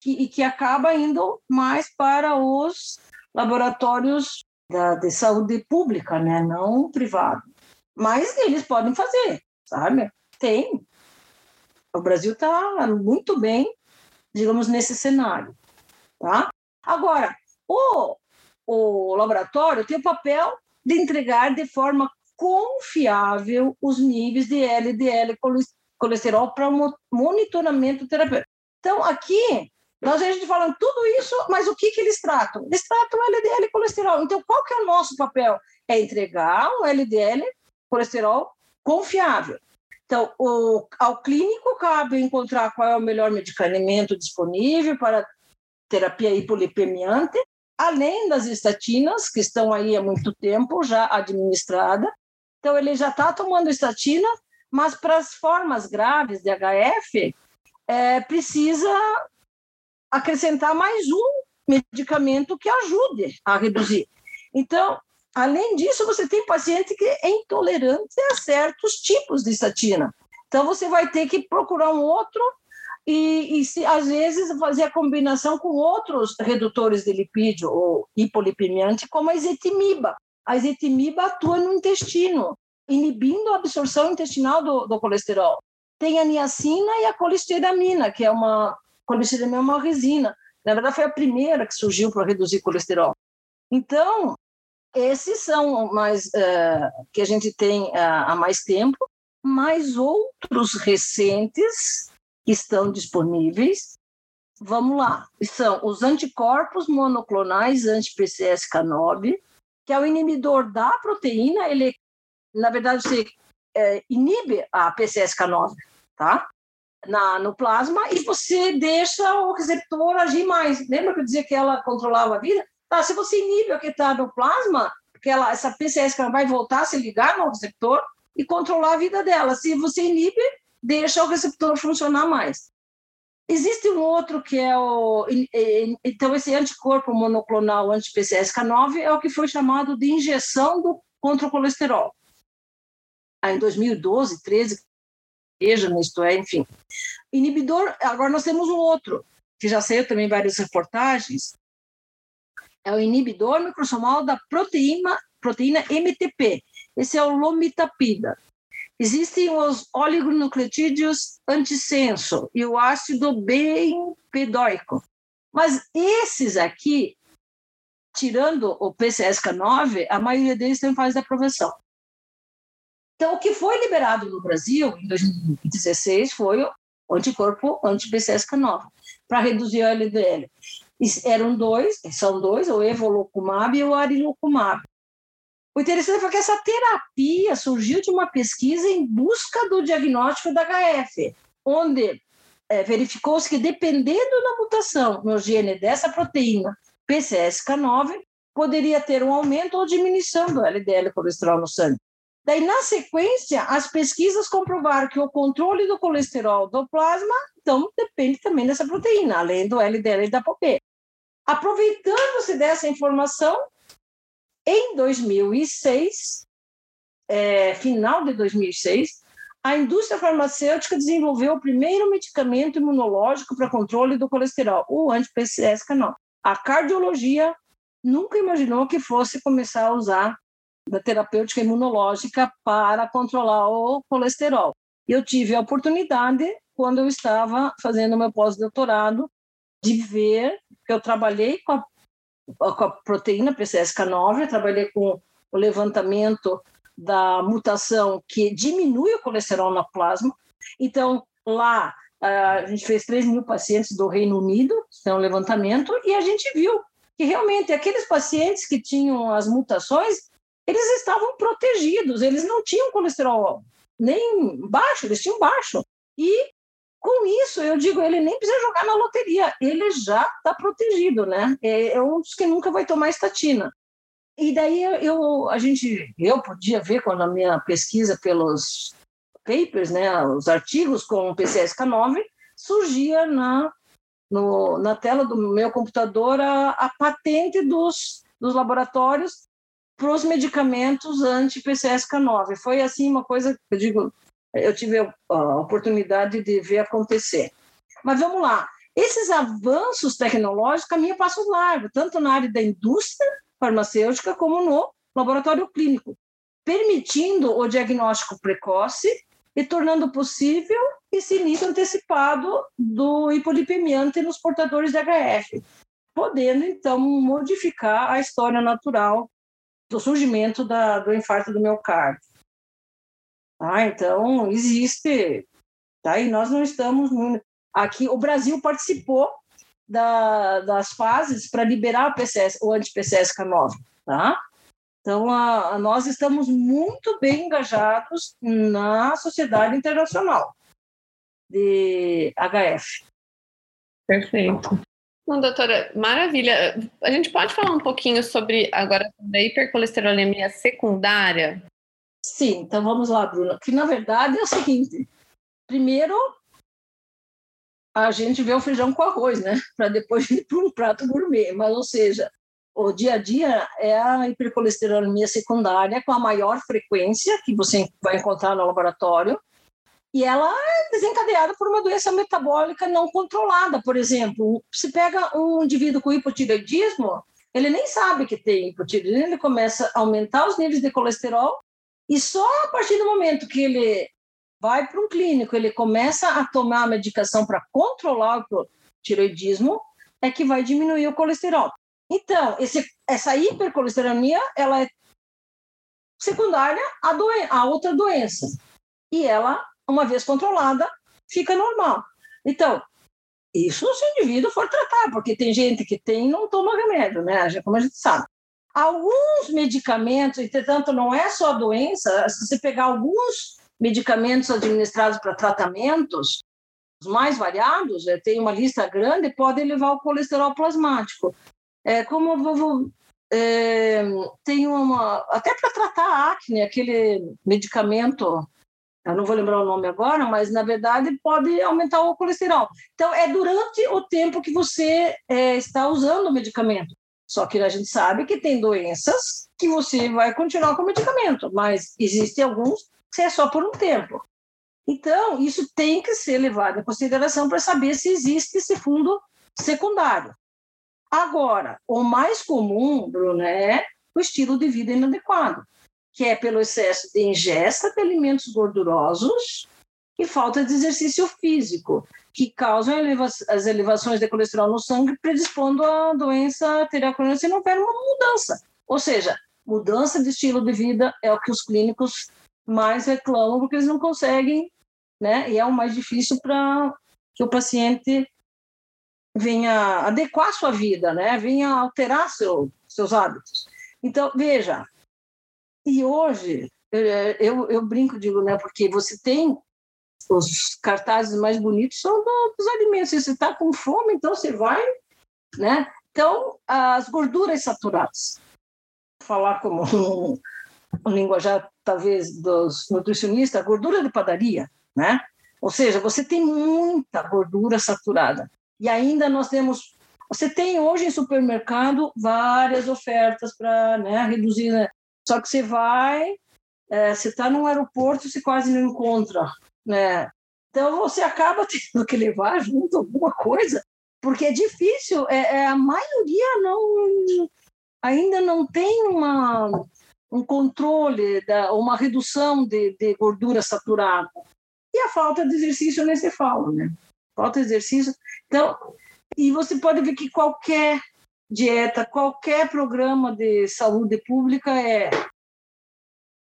que, e que acaba indo mais para os laboratórios da, de saúde pública, né, não privado. Mas eles podem fazer, sabe? Tem, o Brasil está muito bem, digamos, nesse cenário. Tá? Agora, o, o laboratório tem o papel de entregar de forma confiável os níveis de LDL colesterol para um monitoramento terapêutico. Então, aqui, nós a gente falando tudo isso, mas o que, que eles tratam? Eles tratam LDL colesterol. Então, qual que é o nosso papel? É entregar um LDL colesterol confiável. Então, o, ao clínico cabe encontrar qual é o melhor medicamento disponível para terapia hipolipemiante, além das estatinas, que estão aí há muito tempo já administradas. Então, ele já está tomando estatina, mas para as formas graves de HF, é, precisa acrescentar mais um medicamento que ajude a reduzir. Então, Além disso, você tem paciente que é intolerante a certos tipos de estatina. Então, você vai ter que procurar um outro e, e se, às vezes, fazer a combinação com outros redutores de lipídio ou hipolipemiante, como a ezetimiba. A ezetimiba atua no intestino, inibindo a absorção intestinal do, do colesterol. Tem a niacina e a colesteramina, que é uma colesteramina é uma resina. Na verdade, foi a primeira que surgiu para reduzir colesterol. Então, esses são mais uh, que a gente tem uh, há mais tempo, mas outros recentes que estão disponíveis. Vamos lá, são os anticorpos monoclonais anti-PCSK9, que é o inibidor da proteína, ele, na verdade, você é, inibe a PCSK9, tá? Na, no plasma e você deixa o receptor agir mais. Lembra que eu dizia que ela controlava a vida? Tá, se você inibe que está no plasma, porque ela, essa PCS vai voltar a se ligar no receptor e controlar a vida dela. Se você inibe, deixa o receptor funcionar mais. Existe um outro que é o. Então, esse anticorpo monoclonal anti-PCSK9 é o que foi chamado de injeção do, contra o colesterol. Aí, em 2012, 13, veja, isto é, enfim. Inibidor, agora nós temos um outro, que já saiu também várias reportagens, é o inibidor microsomal da proteína, proteína MTP. Esse é o lomitapida. Existem os oligonucleotídeos antissenso e o ácido bempedóico. Mas esses aqui, tirando o PCSK9, a maioria deles tem fase de aprovação. Então, o que foi liberado no Brasil em 2016 foi o anticorpo anti-PCSK9, para reduzir o LDL eram dois, são dois, o evolucumab e o arilocumab. O interessante foi que essa terapia surgiu de uma pesquisa em busca do diagnóstico da HF, onde é, verificou-se que, dependendo da mutação no gene dessa proteína PCSK9, poderia ter um aumento ou diminuição do LDL colesterol no sangue. Daí, na sequência, as pesquisas comprovaram que o controle do colesterol do plasma, então, depende também dessa proteína, além do LDL e da ApoB. Aproveitando-se dessa informação, em 2006, é, final de 2006, a indústria farmacêutica desenvolveu o primeiro medicamento imunológico para controle do colesterol, o anti-PCSK9. A cardiologia nunca imaginou que fosse começar a usar da terapêutica imunológica para controlar o colesterol. Eu tive a oportunidade, quando eu estava fazendo meu pós-doutorado, de ver que eu trabalhei com a, com a proteína PCSK9, eu trabalhei com o levantamento da mutação que diminui o colesterol no plasma. Então, lá, a gente fez 3 mil pacientes do Reino Unido, tem um levantamento, e a gente viu que realmente aqueles pacientes que tinham as mutações, eles estavam protegidos, eles não tinham colesterol nem baixo, eles tinham baixo. E com isso, eu digo, ele nem precisa jogar na loteria, ele já está protegido, né? É, é um dos que nunca vai tomar estatina. e daí eu, a gente, eu podia ver quando a minha pesquisa pelos papers, né, os artigos com o PCSK9, surgia na, no, na tela do meu computador a, a patente dos, dos laboratórios para os medicamentos anti-PCSK9. Foi assim uma coisa eu digo, eu tive a oportunidade de ver acontecer. Mas vamos lá, esses avanços tecnológicos caminham passos largos, tanto na área da indústria farmacêutica como no laboratório clínico, permitindo o diagnóstico precoce e tornando possível esse início antecipado do hipolipemiante nos portadores de HF, podendo então modificar a história natural do surgimento da, do infarto do miocárdio. Ah, então existe, tá? E nós não estamos aqui. O Brasil participou da, das fases para liberar o PCS, o anti-PCSK9, tá? Então, a, a, nós estamos muito bem engajados na sociedade internacional de HF. Perfeito. Bom, doutora, maravilha. A gente pode falar um pouquinho sobre agora sobre a hipercolesterolemia secundária? Sim, então vamos lá, Bruna. Que na verdade é o seguinte: primeiro a gente vê o feijão com arroz, né? Para depois ir para um prato gourmet. Mas, ou seja, o dia a dia é a hipercolesterolemia secundária com a maior frequência que você vai encontrar no laboratório. E ela é desencadeada por uma doença metabólica não controlada. Por exemplo, se pega um indivíduo com hipotireoidismo, ele nem sabe que tem hipotireoidismo, ele começa a aumentar os níveis de colesterol e só a partir do momento que ele vai para um clínico, ele começa a tomar a medicação para controlar o tiroidismo, é que vai diminuir o colesterol. Então, esse, essa hipercolesterolemia, ela é secundária à, doen à outra doença. E ela, uma vez controlada, fica normal. Então, isso se o indivíduo for tratar, porque tem gente que tem e não toma remédio, né? Como a gente sabe. Alguns medicamentos, entretanto, não é só doença, se você pegar alguns medicamentos administrados para tratamentos, os mais variados, é, tem uma lista grande, podem levar ao colesterol plasmático. É, como eu vou, é, tem uma até para tratar a acne, aquele medicamento, eu não vou lembrar o nome agora, mas na verdade pode aumentar o colesterol. Então é durante o tempo que você é, está usando o medicamento. Só que a gente sabe que tem doenças que você vai continuar com o medicamento, mas existem alguns que é só por um tempo. Então, isso tem que ser levado em consideração para saber se existe esse fundo secundário. Agora, o mais comum, Bruno, é o estilo de vida inadequado, que é pelo excesso de ingesta de alimentos gordurosos e falta de exercício físico, que causam as elevações de colesterol no sangue, predispondo à doença arterial se não houver uma mudança. Ou seja, mudança de estilo de vida é o que os clínicos mais reclamam porque eles não conseguem, né? E é o mais difícil para que o paciente venha adequar sua vida, né? Venha alterar seu, seus hábitos. Então, veja, e hoje, eu, eu brinco, digo, né? Porque você tem os cartazes mais bonitos são dos alimentos. Se você está com fome, então você vai, né? Então, as gorduras saturadas. Falar como um linguajar, talvez, dos nutricionistas, gordura de padaria, né? Ou seja, você tem muita gordura saturada. E ainda nós temos. Você tem hoje em supermercado várias ofertas para né, reduzir. Né? Só que você vai, é, você está num aeroporto, você quase não encontra. Né? Então você acaba tendo que levar junto alguma coisa, porque é difícil. É, é a maioria não ainda não tem uma, um controle, da, uma redução de, de gordura saturada. E a falta de exercício nem se fala, né? falta de exercício. Então, e você pode ver que qualquer dieta, qualquer programa de saúde pública é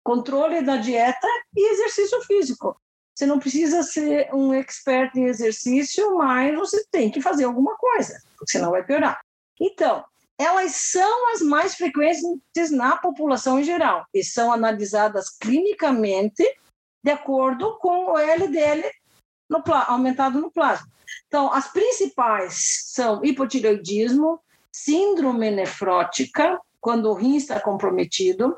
controle da dieta e exercício físico. Você não precisa ser um expert em exercício, mas você tem que fazer alguma coisa, porque senão vai piorar. Então, elas são as mais frequentes na população em geral e são analisadas clinicamente de acordo com o LDL no, aumentado no plasma. Então, as principais são hipotireoidismo, síndrome nefrótica, quando o rim está comprometido,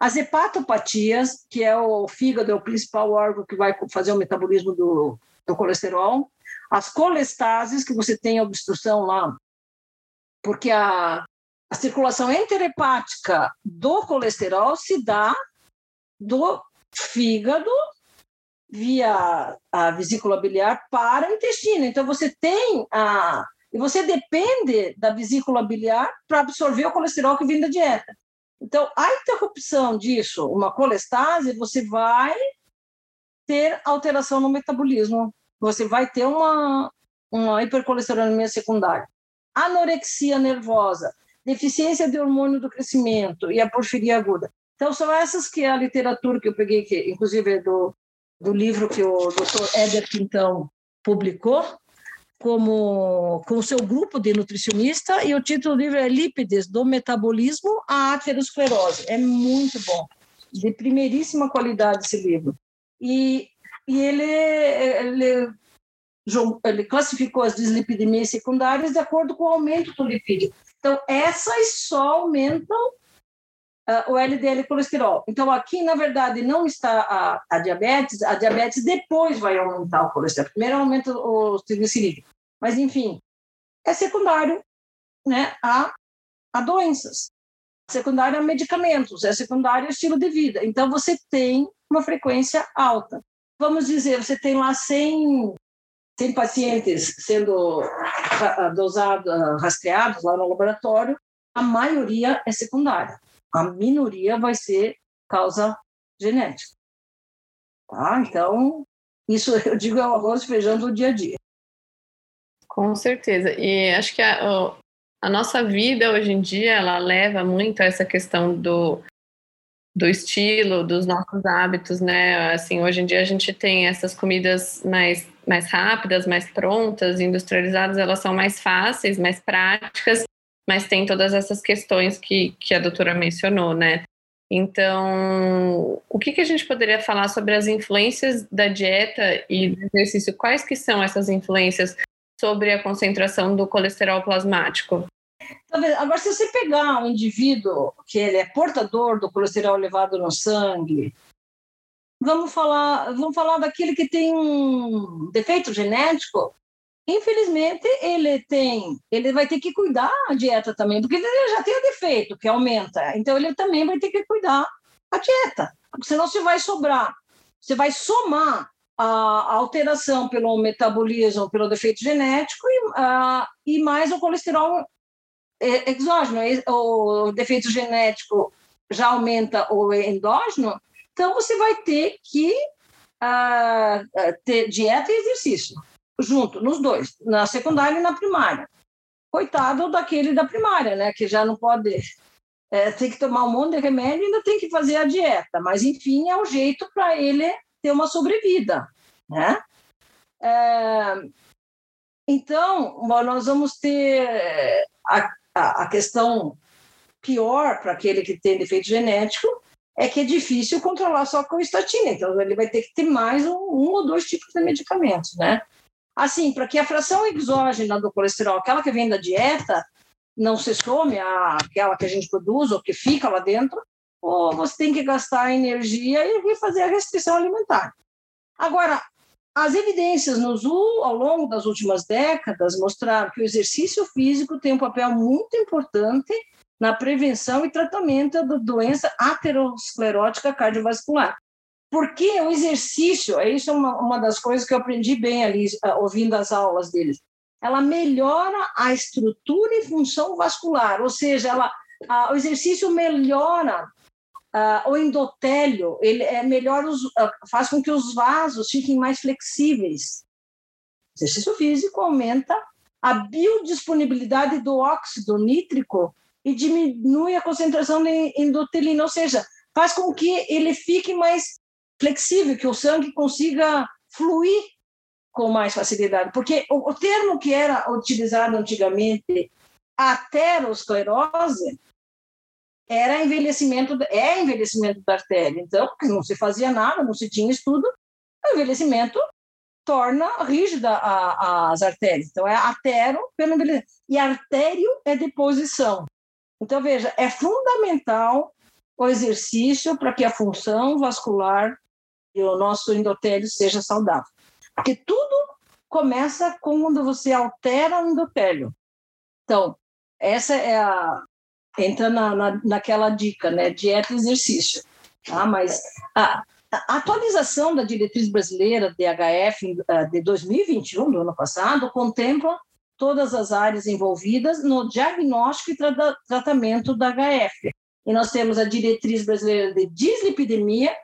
as hepatopatias, que é o fígado, é o principal órgão que vai fazer o metabolismo do, do colesterol, as colestases, que você tem obstrução lá, porque a, a circulação interhepática do colesterol se dá do fígado via a vesícula biliar para o intestino. Então você tem a e você depende da vesícula biliar para absorver o colesterol que vem da dieta. Então, a interrupção disso, uma colestase, você vai ter alteração no metabolismo. Você vai ter uma, uma hipercolesterolemia secundária. Anorexia nervosa, deficiência de hormônio do crescimento e a porfiria aguda. Então, são essas que é a literatura que eu peguei, que inclusive é do, do livro que o Dr. Éder Quintão publicou, como com o seu grupo de nutricionista, e o título do livro é Lípides, do Metabolismo à Aterosclerose. É muito bom, de primeiríssima qualidade esse livro. E, e ele, ele, ele classificou as dislipidemias secundárias de acordo com o aumento do lipídio. Então, essas só aumentam uh, o LDL colesterol. Então, aqui, na verdade, não está a, a, diabetes, a diabetes depois vai aumentar o colesterol. Primeiro aumenta o triglicerídeo. Mas, enfim, é secundário né, a, a doenças, secundário a medicamentos, é secundário ao estilo de vida. Então, você tem uma frequência alta. Vamos dizer, você tem lá 100, 100 pacientes sendo dosados, rastreados lá no laboratório, a maioria é secundária a minoria vai ser causa genética. Tá? Então, isso eu digo é o arroz e feijão do dia a dia. Com certeza. E acho que a, a nossa vida hoje em dia, ela leva muito a essa questão do, do estilo, dos nossos hábitos, né? Assim, hoje em dia a gente tem essas comidas mais, mais rápidas, mais prontas, industrializadas, elas são mais fáceis, mais práticas, mas tem todas essas questões que, que a doutora mencionou, né? Então, o que, que a gente poderia falar sobre as influências da dieta e do exercício? Quais que são essas influências sobre a concentração do colesterol plasmático? Agora, se você pegar um indivíduo que ele é portador do colesterol elevado no sangue, vamos falar, vamos falar daquele que tem um defeito genético, Infelizmente, ele tem, ele vai ter que cuidar a dieta também, porque ele já tem o defeito que aumenta. Então, ele também vai ter que cuidar a dieta, porque senão você vai sobrar. Você vai somar a alteração pelo metabolismo, pelo defeito genético e, uh, e mais o colesterol exógeno. O defeito genético já aumenta o endógeno, então você vai ter que uh, ter dieta e exercício junto, nos dois, na secundária e na primária. Coitado daquele da primária, né? Que já não pode. É, tem que tomar um monte de remédio e ainda tem que fazer a dieta. Mas, enfim, é o jeito para ele ter uma sobrevida, né? É, então, nós vamos ter a, a, a questão pior para aquele que tem defeito genético, é que é difícil controlar só com estatina. Então, ele vai ter que ter mais um, um ou dois tipos de medicamentos, né? Assim, para que a fração exógena do colesterol, aquela que vem da dieta, não se some aquela que a gente produz ou que fica lá dentro, ou você tem que gastar energia e fazer a restrição alimentar. Agora, as evidências nos, ao longo das últimas décadas mostraram que o exercício físico tem um papel muito importante na prevenção e tratamento da doença aterosclerótica cardiovascular. Porque o exercício, é isso é uma, uma das coisas que eu aprendi bem ali, uh, ouvindo as aulas deles. Ela melhora a estrutura e função vascular, ou seja, ela, uh, o exercício melhora uh, o endotélio, ele é melhor os, faz com que os vasos fiquem mais flexíveis. O exercício físico aumenta a biodisponibilidade do óxido nítrico e diminui a concentração de endotelina, ou seja, faz com que ele fique mais flexível, que o sangue consiga fluir com mais facilidade. Porque o, o termo que era utilizado antigamente, aterosclerose, era envelhecimento, é envelhecimento da artéria. Então, não se fazia nada, não se tinha estudo, o envelhecimento torna rígida a, a, as artérias. Então, é atero pelo envelhecimento. E artério é deposição. Então, veja, é fundamental o exercício para que a função vascular e o nosso endotélio seja saudável. Porque tudo começa quando você altera o endotélio. Então, essa é a entra na, na, naquela dica, né? Dieta e exercício. Tá? Mas a, a atualização da diretriz brasileira DHF de 2021, do ano passado, contempla todas as áreas envolvidas no diagnóstico e tra tratamento da HF. E nós temos a diretriz brasileira de dislipidemia,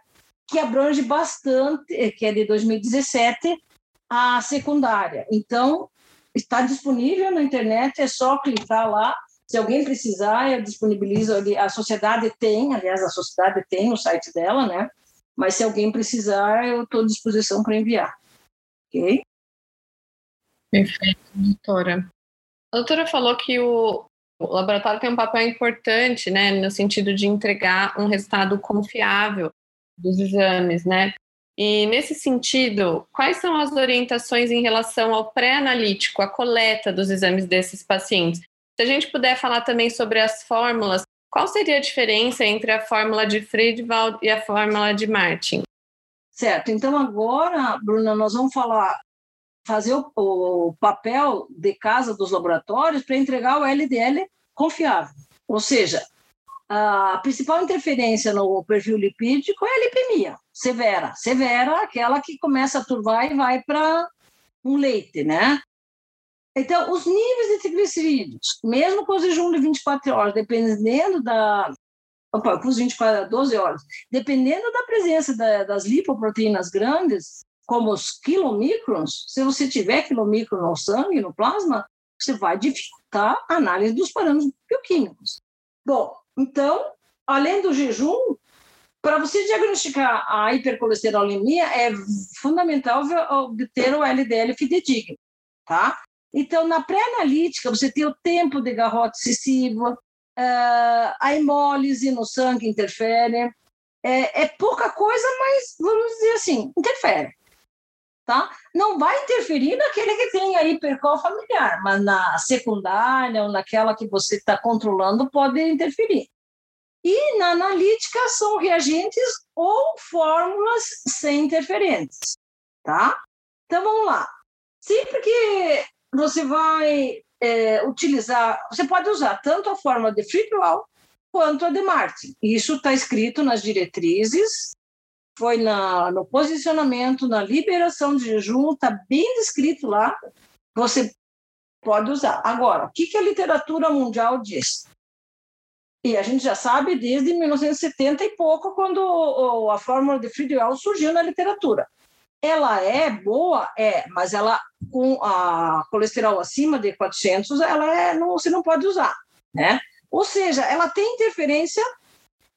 que abrange bastante, eh, que é de 2017, a secundária. Então, está disponível na internet, é só clicar lá. Se alguém precisar, eu disponibilizo ali. A sociedade tem, aliás, a sociedade tem no site dela, né? Mas se alguém precisar, eu estou à disposição para enviar. Ok? Perfeito, doutora. A doutora falou que o, o laboratório tem um papel importante, né, no sentido de entregar um resultado confiável dos exames, né? E nesse sentido, quais são as orientações em relação ao pré-analítico, a coleta dos exames desses pacientes? Se a gente puder falar também sobre as fórmulas, qual seria a diferença entre a fórmula de Friedwald e a fórmula de Martin? Certo. Então agora, Bruna, nós vamos falar fazer o, o papel de casa dos laboratórios para entregar o LDL confiável. Ou seja, a principal interferência no perfil lipídico é a lipemia severa. Severa, aquela que começa a turvar e vai para um leite, né? Então, os níveis de triglicerídeos, mesmo com o jejum de 24 horas, dependendo da. Opa, com os 24 12 horas, dependendo da presença da, das lipoproteínas grandes, como os quilomicrons, se você tiver quilomicron no sangue, no plasma, você vai dificultar a análise dos parâmetros bioquímicos. Bom, então, além do jejum, para você diagnosticar a hipercolesterolemia, é fundamental obter o LDL fidedigno, tá? Então, na pré-analítica, você tem o tempo de garrote excessivo, uh, a hemólise no sangue interfere. É, é, pouca coisa, mas vamos dizer assim, interfere. Tá? Não vai interferir naquele que tem a hipercol familiar, mas na secundária ou naquela que você está controlando pode interferir. E na analítica são reagentes ou fórmulas sem interferentes, tá? Então vamos lá. Sempre que você vai é, utilizar, você pode usar tanto a fórmula de Friedwald quanto a de Martin. Isso está escrito nas diretrizes, foi na, no posicionamento, na liberação de jejum, está bem descrito lá. Você pode usar. Agora, o que, que a literatura mundial diz? E a gente já sabe desde 1970 e pouco, quando a fórmula de Friedwald surgiu na literatura. Ela é boa, é, mas ela com a colesterol acima de 400, ela é, não, você não pode usar, né? Ou seja, ela tem interferência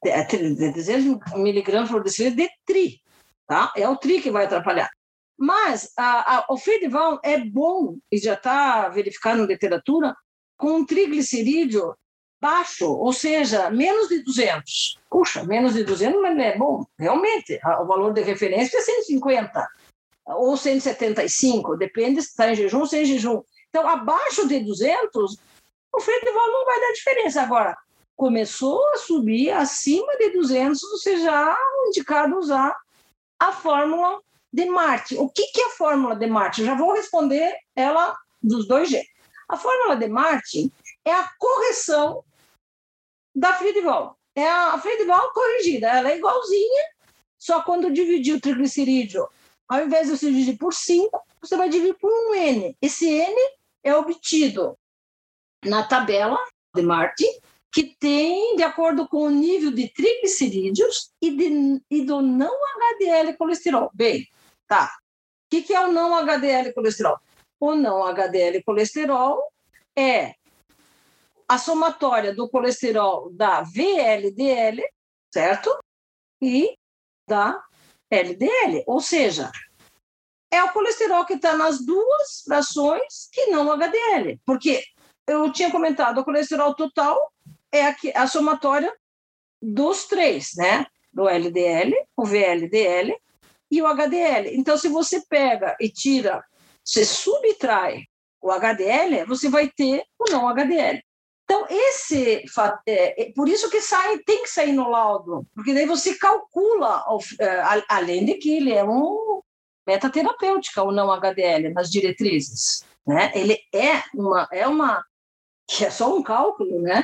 200 miligramas por decilitro de tri, tá? É o tri que vai atrapalhar. Mas a, a, o Friedwald é bom, e já está verificado na literatura, com um triglicerídeo baixo, ou seja, menos de 200. Puxa, menos de 200 mas é bom, realmente. O valor de referência é 150 ou 175, depende se está em jejum ou sem jejum. Então, abaixo de 200, o freio não vai dar diferença. Agora, começou a subir acima de 200, você já é indicado usar a fórmula de Marte. O que, que é a fórmula de Marte? Eu já vou responder ela dos dois jeitos. A fórmula de Marte é a correção da Friedwald. É a Friedwald corrigida, ela é igualzinha, só quando dividir o triglicerídeo, ao invés de você dividir por 5, você vai dividir por um N. Esse N é obtido na tabela de Martin, que tem de acordo com o nível de triglicerídeos e, de, e do não HDL colesterol. Bem, tá. O que, que é o não HDL colesterol? O não HDL colesterol é a somatória do colesterol da VLDL, certo? E da LDL, ou seja, é o colesterol que está nas duas frações que não HDL, porque eu tinha comentado, o colesterol total é a, a somatória dos três, né? Do LDL, o VLDL e o HDL. Então, se você pega e tira, você subtrai o HDL, você vai ter o não HDL. Então, esse é, é, por isso que sai, tem que sair no laudo, porque daí você calcula, é, além de que ele é um metaterapêutica, ou não HDL, nas diretrizes. Né? Ele é uma, é uma, que é só um cálculo, né?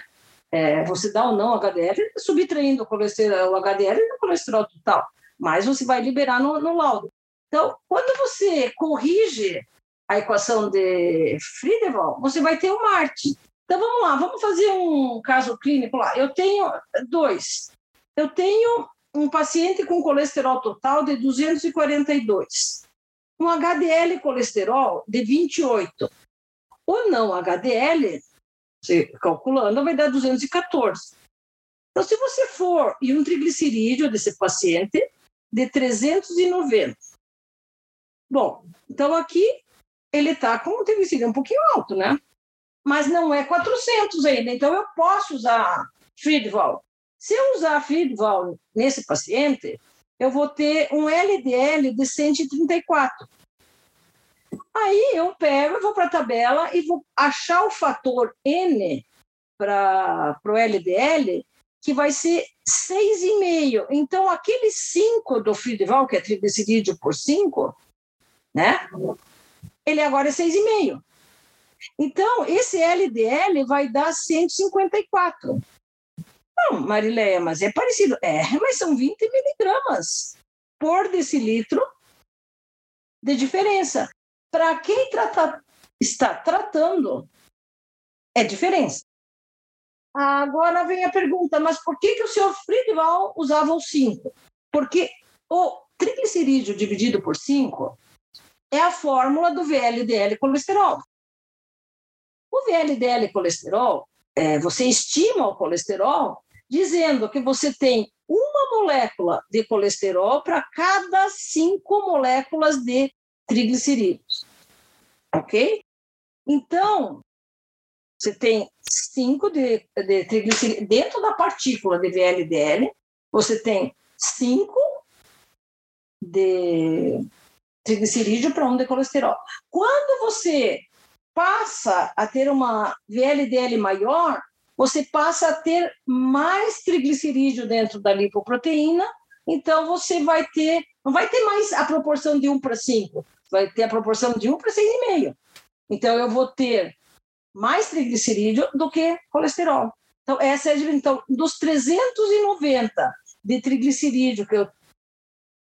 É, você dá ou não HDL, subtraindo o, colesterol, o HDL e o colesterol total, mas você vai liberar no, no laudo. Então, quando você corrige a equação de Friedewald, você vai ter o Marte. Então vamos lá, vamos fazer um caso clínico lá. Eu tenho dois. Eu tenho um paciente com colesterol total de 242, um HDL colesterol de 28. O não HDL, você calculando, vai dar 214. Então, se você for e um triglicerídeo desse paciente de 390. Bom, então aqui ele está com um triglicerídeo um pouquinho alto, né? mas não é 400 ainda. Então, eu posso usar Friedval. Se eu usar Friedval nesse paciente, eu vou ter um LDL de 134. Aí eu pego, vou para a tabela e vou achar o fator N para o LDL, que vai ser 6,5. Então, aquele 5 do Friedval, que é triglicerídeo por 5, né? Ele agora é 6,5. Então, esse LDL vai dar 154. Não, Marileia, mas é parecido. É, mas são 20 miligramas por decilitro de diferença. Para quem trata, está tratando, é diferença. Agora vem a pergunta, mas por que, que o senhor Friedval usava o 5? Porque o triglicerídeo dividido por 5 é a fórmula do VLDL colesterol. O VLDL colesterol, é, você estima o colesterol dizendo que você tem uma molécula de colesterol para cada cinco moléculas de triglicerídeos. Ok? Então, você tem cinco de, de triglicerídeos dentro da partícula de VLDL, você tem cinco de triglicerídeo para um de colesterol. Quando você passa a ter uma VLDL maior, você passa a ter mais triglicerídeo dentro da lipoproteína, então você vai ter, não vai ter mais a proporção de 1 para 5, vai ter a proporção de 1 para 6,5. Então eu vou ter mais triglicerídeo do que colesterol. Então essa é a então dos 390 de triglicerídeo que eu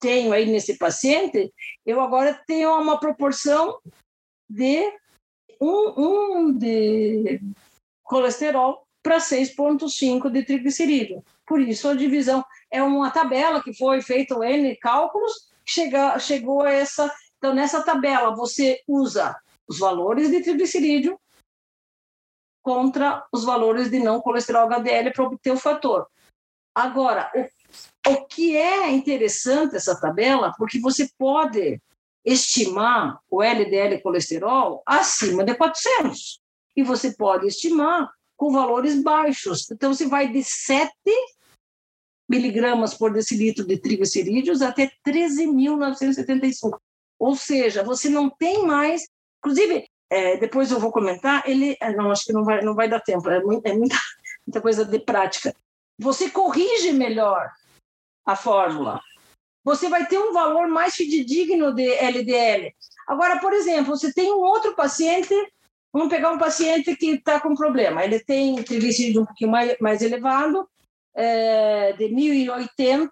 tenho aí nesse paciente, eu agora tenho uma proporção de um, um de colesterol para 6,5 de triglicerídeo. Por isso, a divisão é uma tabela que foi feita N cálculos, chega, chegou a essa. Então, nessa tabela, você usa os valores de triglicerídeo contra os valores de não colesterol HDL para obter o fator. Agora, o, o que é interessante essa tabela, porque você pode estimar o LDL colesterol acima de 400. E você pode estimar com valores baixos. Então, você vai de 7 miligramas por decilitro de triglicerídeos até 13.975. Ou seja, você não tem mais. Inclusive, é, depois eu vou comentar, ele. É, não, acho que não vai, não vai dar tempo, é, é muita, muita coisa de prática. Você corrige melhor a fórmula você vai ter um valor mais fidedigno de LDL. Agora, por exemplo, você tem um outro paciente, vamos pegar um paciente que está com problema, ele tem triglicerídeo um pouquinho mais, mais elevado, é, de 1080,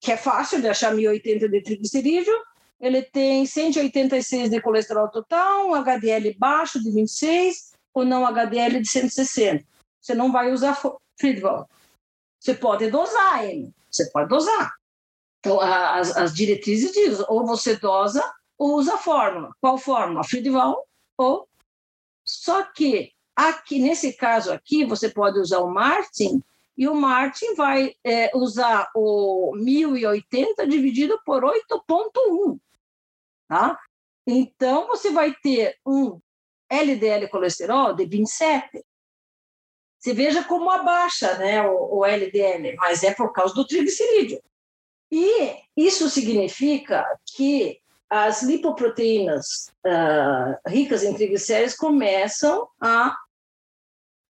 que é fácil de achar 1080 de triglicerídeo, ele tem 186 de colesterol total, um HDL baixo de 26, ou não HDL de 160. Você não vai usar Friedwald. Você pode dosar ele, você pode dosar. Então, as, as diretrizes dizem, ou você dosa ou usa a fórmula. Qual fórmula? Friedval ou... Só que aqui, nesse caso aqui, você pode usar o Martin, e o Martin vai é, usar o 1080 dividido por 8,1. Tá? Então, você vai ter um LDL colesterol de 27. Você veja como abaixa né, o, o LDL, mas é por causa do triglicerídeo. E isso significa que as lipoproteínas uh, ricas em triglicéridos começam a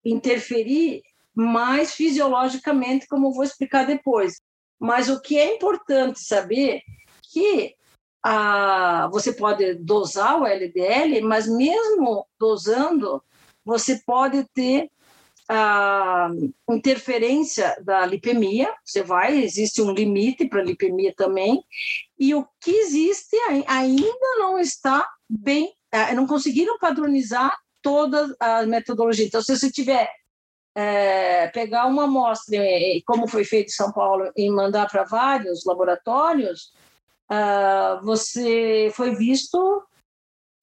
interferir mais fisiologicamente, como eu vou explicar depois. Mas o que é importante saber que a, você pode dosar o LDL, mas mesmo dosando, você pode ter a interferência da lipemia, você vai, existe um limite para a lipemia também, e o que existe ainda não está bem, é, não conseguiram padronizar toda a metodologia. Então, se você tiver é, pegar uma amostra, como foi feito em São Paulo, e mandar para vários laboratórios, uh, você foi visto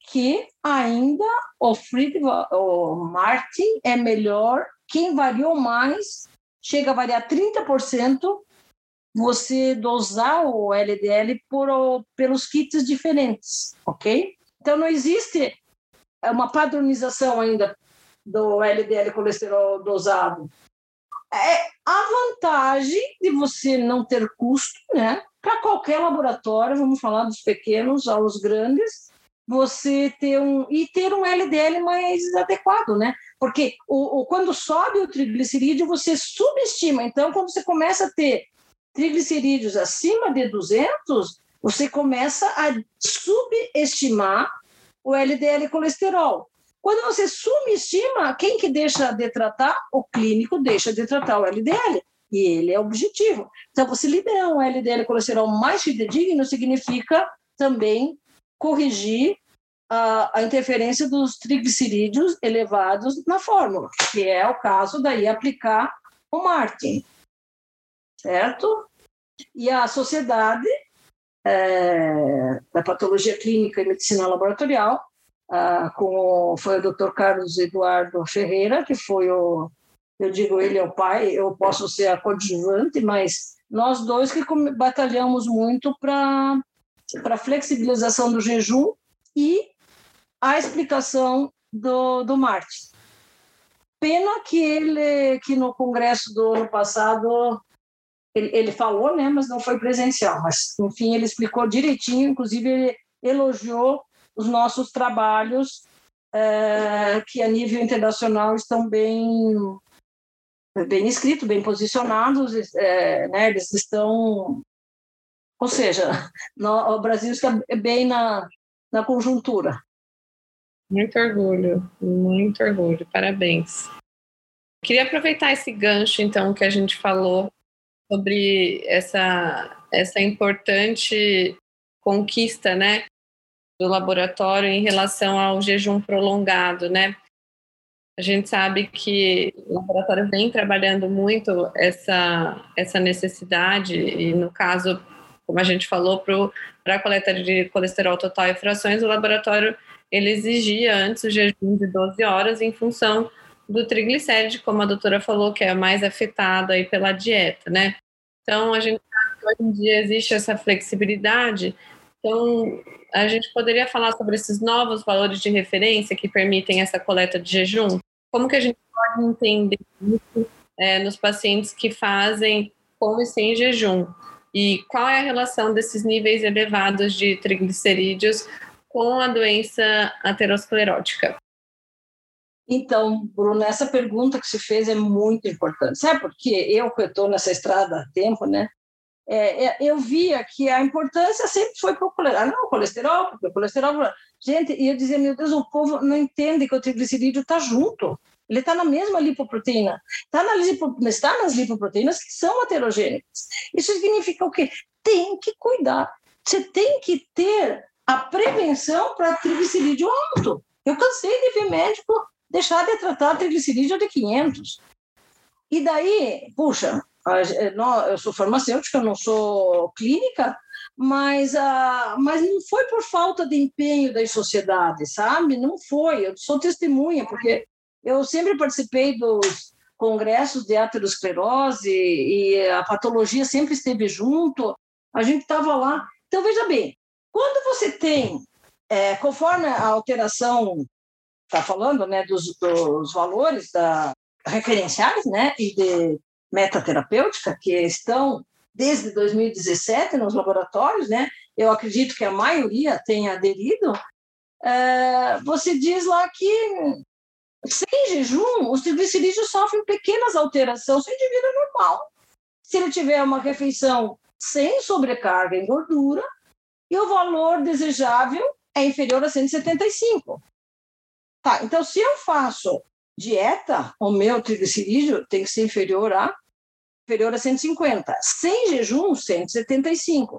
que ainda o Friedrich, o Martin é melhor, quem variou mais, chega a variar 30%, você dosar o LDL por, pelos kits diferentes, ok? Então não existe uma padronização ainda do LDL colesterol dosado. É a vantagem de você não ter custo, né? Para qualquer laboratório, vamos falar dos pequenos aos grandes, você ter um e ter um LDL mais adequado, né? Porque o, o, quando sobe o triglicerídeo, você subestima. Então, quando você começa a ter triglicerídeos acima de 200, você começa a subestimar o LDL colesterol. Quando você subestima, quem que deixa de tratar? O clínico deixa de tratar o LDL. E ele é objetivo. Então, você liberar um LDL colesterol mais fidedigno significa também corrigir a, a, interferência dos triglicerídeos elevados na fórmula, que é o caso daí aplicar o Martin, certo? E a sociedade é, da patologia clínica e medicina laboratorial ah, com foi o Dr. Carlos Eduardo Ferreira, que foi o, eu digo ele é o pai, eu posso ser a coadjuvante, mas nós dois que batalhamos muito para para flexibilização do jejum e a explicação do, do Martin. Pena que ele, que no congresso do ano passado, ele, ele falou, né, mas não foi presencial. Mas, enfim, ele explicou direitinho, inclusive ele elogiou os nossos trabalhos é, que a nível internacional estão bem bem escritos, bem posicionados, é, né, eles estão, ou seja, no, o Brasil está bem na, na conjuntura. Muito orgulho, muito orgulho, parabéns. Queria aproveitar esse gancho, então, que a gente falou sobre essa, essa importante conquista, né, do laboratório em relação ao jejum prolongado, né? A gente sabe que o laboratório vem trabalhando muito essa, essa necessidade, e no caso, como a gente falou, para a coleta de colesterol total e frações, o laboratório ele exigia antes o jejum de 12 horas em função do triglicéride, como a doutora falou, que é mais afetado aí pela dieta, né? Então, a gente sabe que hoje em dia existe essa flexibilidade então, a gente poderia falar sobre esses novos valores de referência que permitem essa coleta de jejum? Como que a gente pode entender isso é, nos pacientes que fazem com e sem jejum? E qual é a relação desses níveis elevados de triglicerídeos com a doença aterosclerótica? Então, Bruno, essa pergunta que se fez é muito importante. Sabe por quê? Eu que estou nessa estrada há tempo, né? É, é, eu via que a importância sempre foi colesterol. Ah, não, colesterol, porque colesterol. Gente, e eu dizia, meu Deus, o povo não entende que o triglicerídeo está junto. Ele está na mesma lipoproteína. Está na lipo, está nas lipoproteínas que são heterogêneas. Isso significa o quê? Tem que cuidar. Você tem que ter a prevenção para triglicerídeo alto. Eu cansei de ver médico deixar de tratar triglicerídeo de 500. E daí, puxa, eu sou farmacêutica, não sou clínica, mas, ah, mas não foi por falta de empenho das sociedades, sabe? Não foi. Eu sou testemunha, porque eu sempre participei dos congressos de aterosclerose e a patologia sempre esteve junto, a gente estava lá. Então, veja bem, quando você tem, é, conforme a alteração está falando, né, dos, dos valores da, referenciais, né, e de metaterapêutica que estão desde 2017 nos laboratórios, né? Eu acredito que a maioria tenha aderido. É, você diz lá que sem jejum, os triglicerídeos sofrem pequenas alterações sem indivíduo é normal. Se ele tiver uma refeição sem sobrecarga em gordura, e o valor desejável é inferior a 175. Tá, então se eu faço dieta, o meu triglicerídeo tem que ser inferior a inferior a 150. Sem jejum, 175.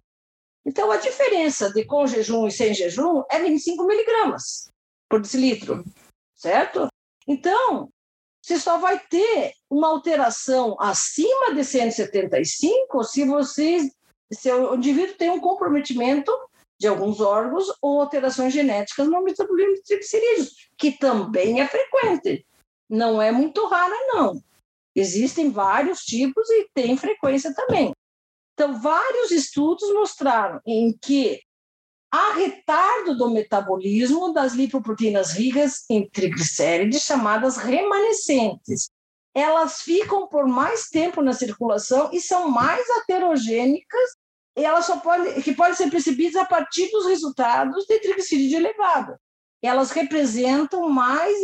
Então a diferença de com jejum e sem jejum é 25 miligramas por decilitro, certo? Então, você só vai ter uma alteração acima de 175 se você se o indivíduo tem um comprometimento de alguns órgãos ou alterações genéticas no metabolismo de triglicerídeos, que também é frequente. Não é muito rara, não. Existem vários tipos e tem frequência também. Então, vários estudos mostraram em que há retardo do metabolismo das lipoproteínas ricas em triglicérides, chamadas remanescentes. Elas ficam por mais tempo na circulação e são mais heterogênicas, e elas só podem, que podem ser percebidas a partir dos resultados de triglicerídeo elevado. Elas representam mais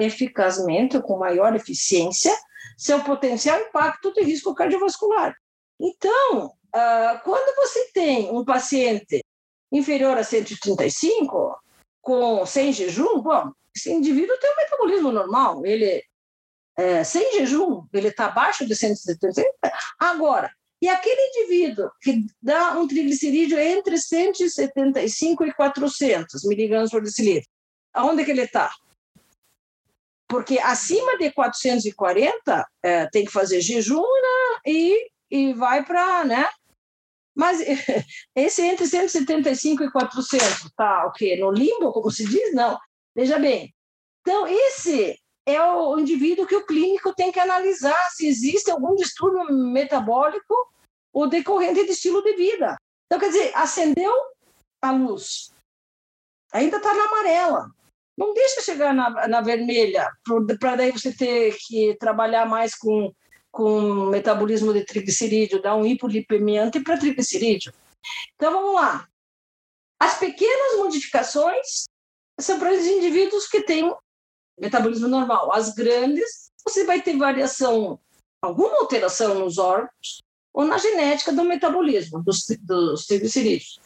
eficazmente, com maior eficiência, seu potencial impacto de risco cardiovascular. Então, Uh, quando você tem um paciente inferior a 135, com, sem jejum, bom, esse indivíduo tem um metabolismo normal, ele é, sem jejum, ele está abaixo de 175. Agora, e aquele indivíduo que dá um triglicerídeo entre 175 e 400 miligramas por decilitro, aonde que ele está? Porque acima de 440 é, tem que fazer jejum né, e, e vai para, né, mas esse entre 175 e 400 tá o quê? No limbo, como se diz? Não. Veja bem. Então, esse é o indivíduo que o clínico tem que analisar se existe algum distúrbio metabólico ou decorrente de estilo de vida. Então, quer dizer, acendeu a luz, ainda está na amarela. Não deixa chegar na, na vermelha, para daí você ter que trabalhar mais com com metabolismo de triglicerídeo, dá um hipolipemiante para triglicerídeo. Então vamos lá. As pequenas modificações são para os indivíduos que têm metabolismo normal. As grandes, você vai ter variação, alguma alteração nos órgãos ou na genética do metabolismo dos, dos triglicerídeos.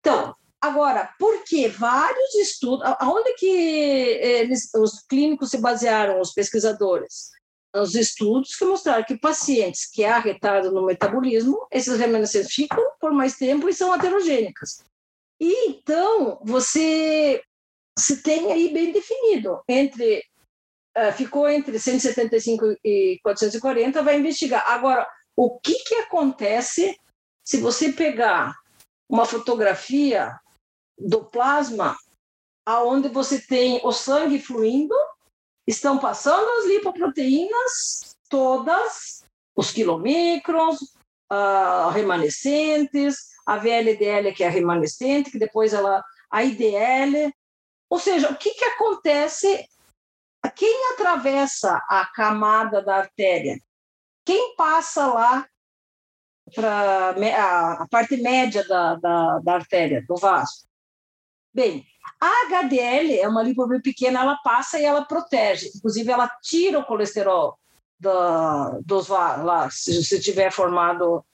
Então, agora, por que vários estudos, aonde que eles, os clínicos se basearam, os pesquisadores? os estudos que mostraram que pacientes que há retardo no metabolismo, esses remanescentes ficam por mais tempo e são heterogênicas. E então você se tem aí bem definido entre uh, ficou entre 175 e 440, vai investigar. Agora, o que que acontece se você pegar uma fotografia do plasma aonde você tem o sangue fluindo estão passando as lipoproteínas todas, os quilomicrons, uh, remanescentes, a VLDL que é remanescente, que depois ela a IDL. Ou seja, o que, que acontece? Quem atravessa a camada da artéria? Quem passa lá para a parte média da, da, da artéria, do vaso? Bem, a HDL é uma lipoproteína pequena, ela passa e ela protege. Inclusive, ela tira o colesterol da, dos lá, se você tiver formado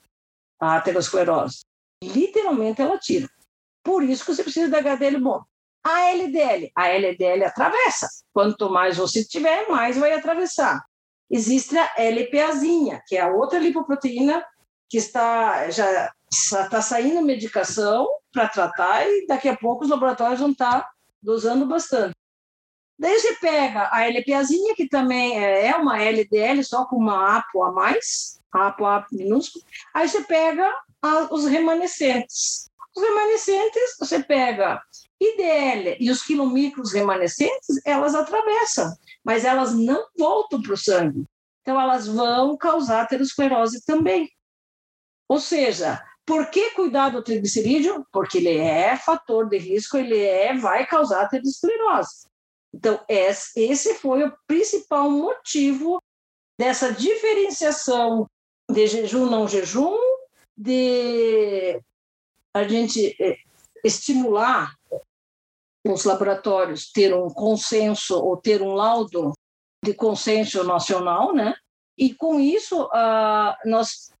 a aterosclerose. Literalmente, ela tira. Por isso que você precisa da HDL bom. A LDL, a LDL atravessa. Quanto mais você tiver, mais vai atravessar. Existe a LPAzinha, que é a outra lipoproteína que está já está saindo medicação para tratar e daqui a pouco os laboratórios vão estar tá dosando bastante. Daí você pega a LPAzinha, que também é, é uma LDL, só com uma APO a mais, APO A minúsculo. Aí você pega a, os remanescentes. Os remanescentes, você pega IDL e os quilomicros remanescentes, elas atravessam, mas elas não voltam para o sangue. Então, elas vão causar aterosclerose também. Ou seja, por que cuidar do triglicerídeo? Porque ele é fator de risco, ele é, vai causar aterosclerose. Então, esse foi o principal motivo dessa diferenciação de jejum não jejum, de a gente eh, estimular os laboratórios ter um consenso ou ter um laudo de consenso nacional, né? E com isso uh, nós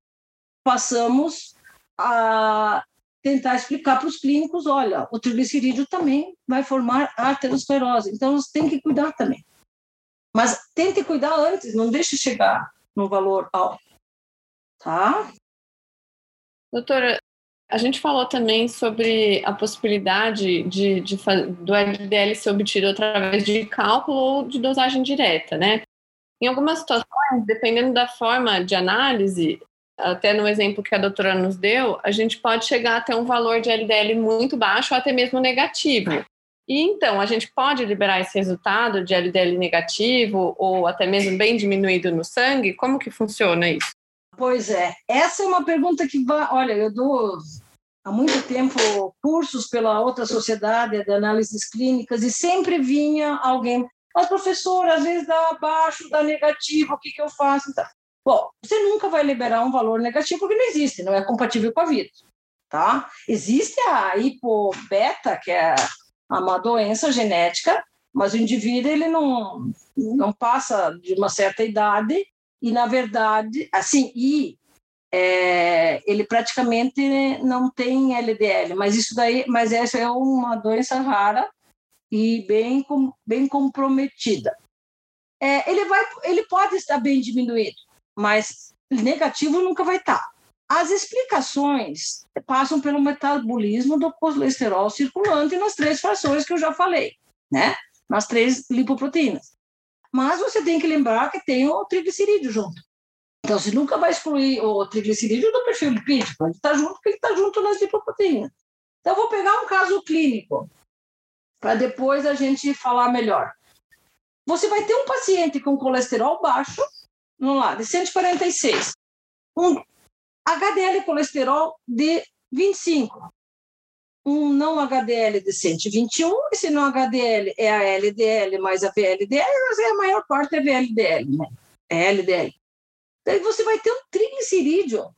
passamos a tentar explicar para os clínicos, olha, o triglicerídeo também vai formar arteriosclerose, então você tem que cuidar também. Mas tente cuidar antes, não deixe chegar no valor alto, tá? Doutora, a gente falou também sobre a possibilidade de, de, do LDL ser obtido através de cálculo ou de dosagem direta, né? Em algumas situações, dependendo da forma de análise, até no exemplo que a doutora nos deu, a gente pode chegar até um valor de LDL muito baixo ou até mesmo negativo. E então, a gente pode liberar esse resultado de LDL negativo ou até mesmo bem diminuído no sangue? Como que funciona isso? Pois é, essa é uma pergunta que vai. Olha, eu dou há muito tempo cursos pela outra sociedade de análises clínicas e sempre vinha alguém. Mas, professor, às vezes dá abaixo, dá negativo, o que, que eu faço? Bom, você nunca vai liberar um valor negativo porque não existe, não é compatível com a vida. Tá? Existe a hipobeta, que é uma doença genética, mas o indivíduo ele não, não passa de uma certa idade e, na verdade, assim, e é, ele praticamente não tem LDL, mas isso daí, mas essa é uma doença rara e bem, bem comprometida. É, ele, vai, ele pode estar bem diminuído, mas negativo nunca vai estar. As explicações passam pelo metabolismo do colesterol circulante nas três frações que eu já falei, né? Nas três lipoproteínas. Mas você tem que lembrar que tem o triglicerídeo junto. Então, você nunca vai excluir o triglicerídeo do perfil lipídico. Ele está junto porque ele está junto nas lipoproteínas. Então, eu vou pegar um caso clínico para depois a gente falar melhor. Você vai ter um paciente com colesterol baixo, vamos lá, de 146, um HDL colesterol de 25, um não HDL de 121, esse não HDL é a LDL mais a VLDL, mas é a maior parte é VLDL, né? É LDL. Daí você vai ter um triglicerídeo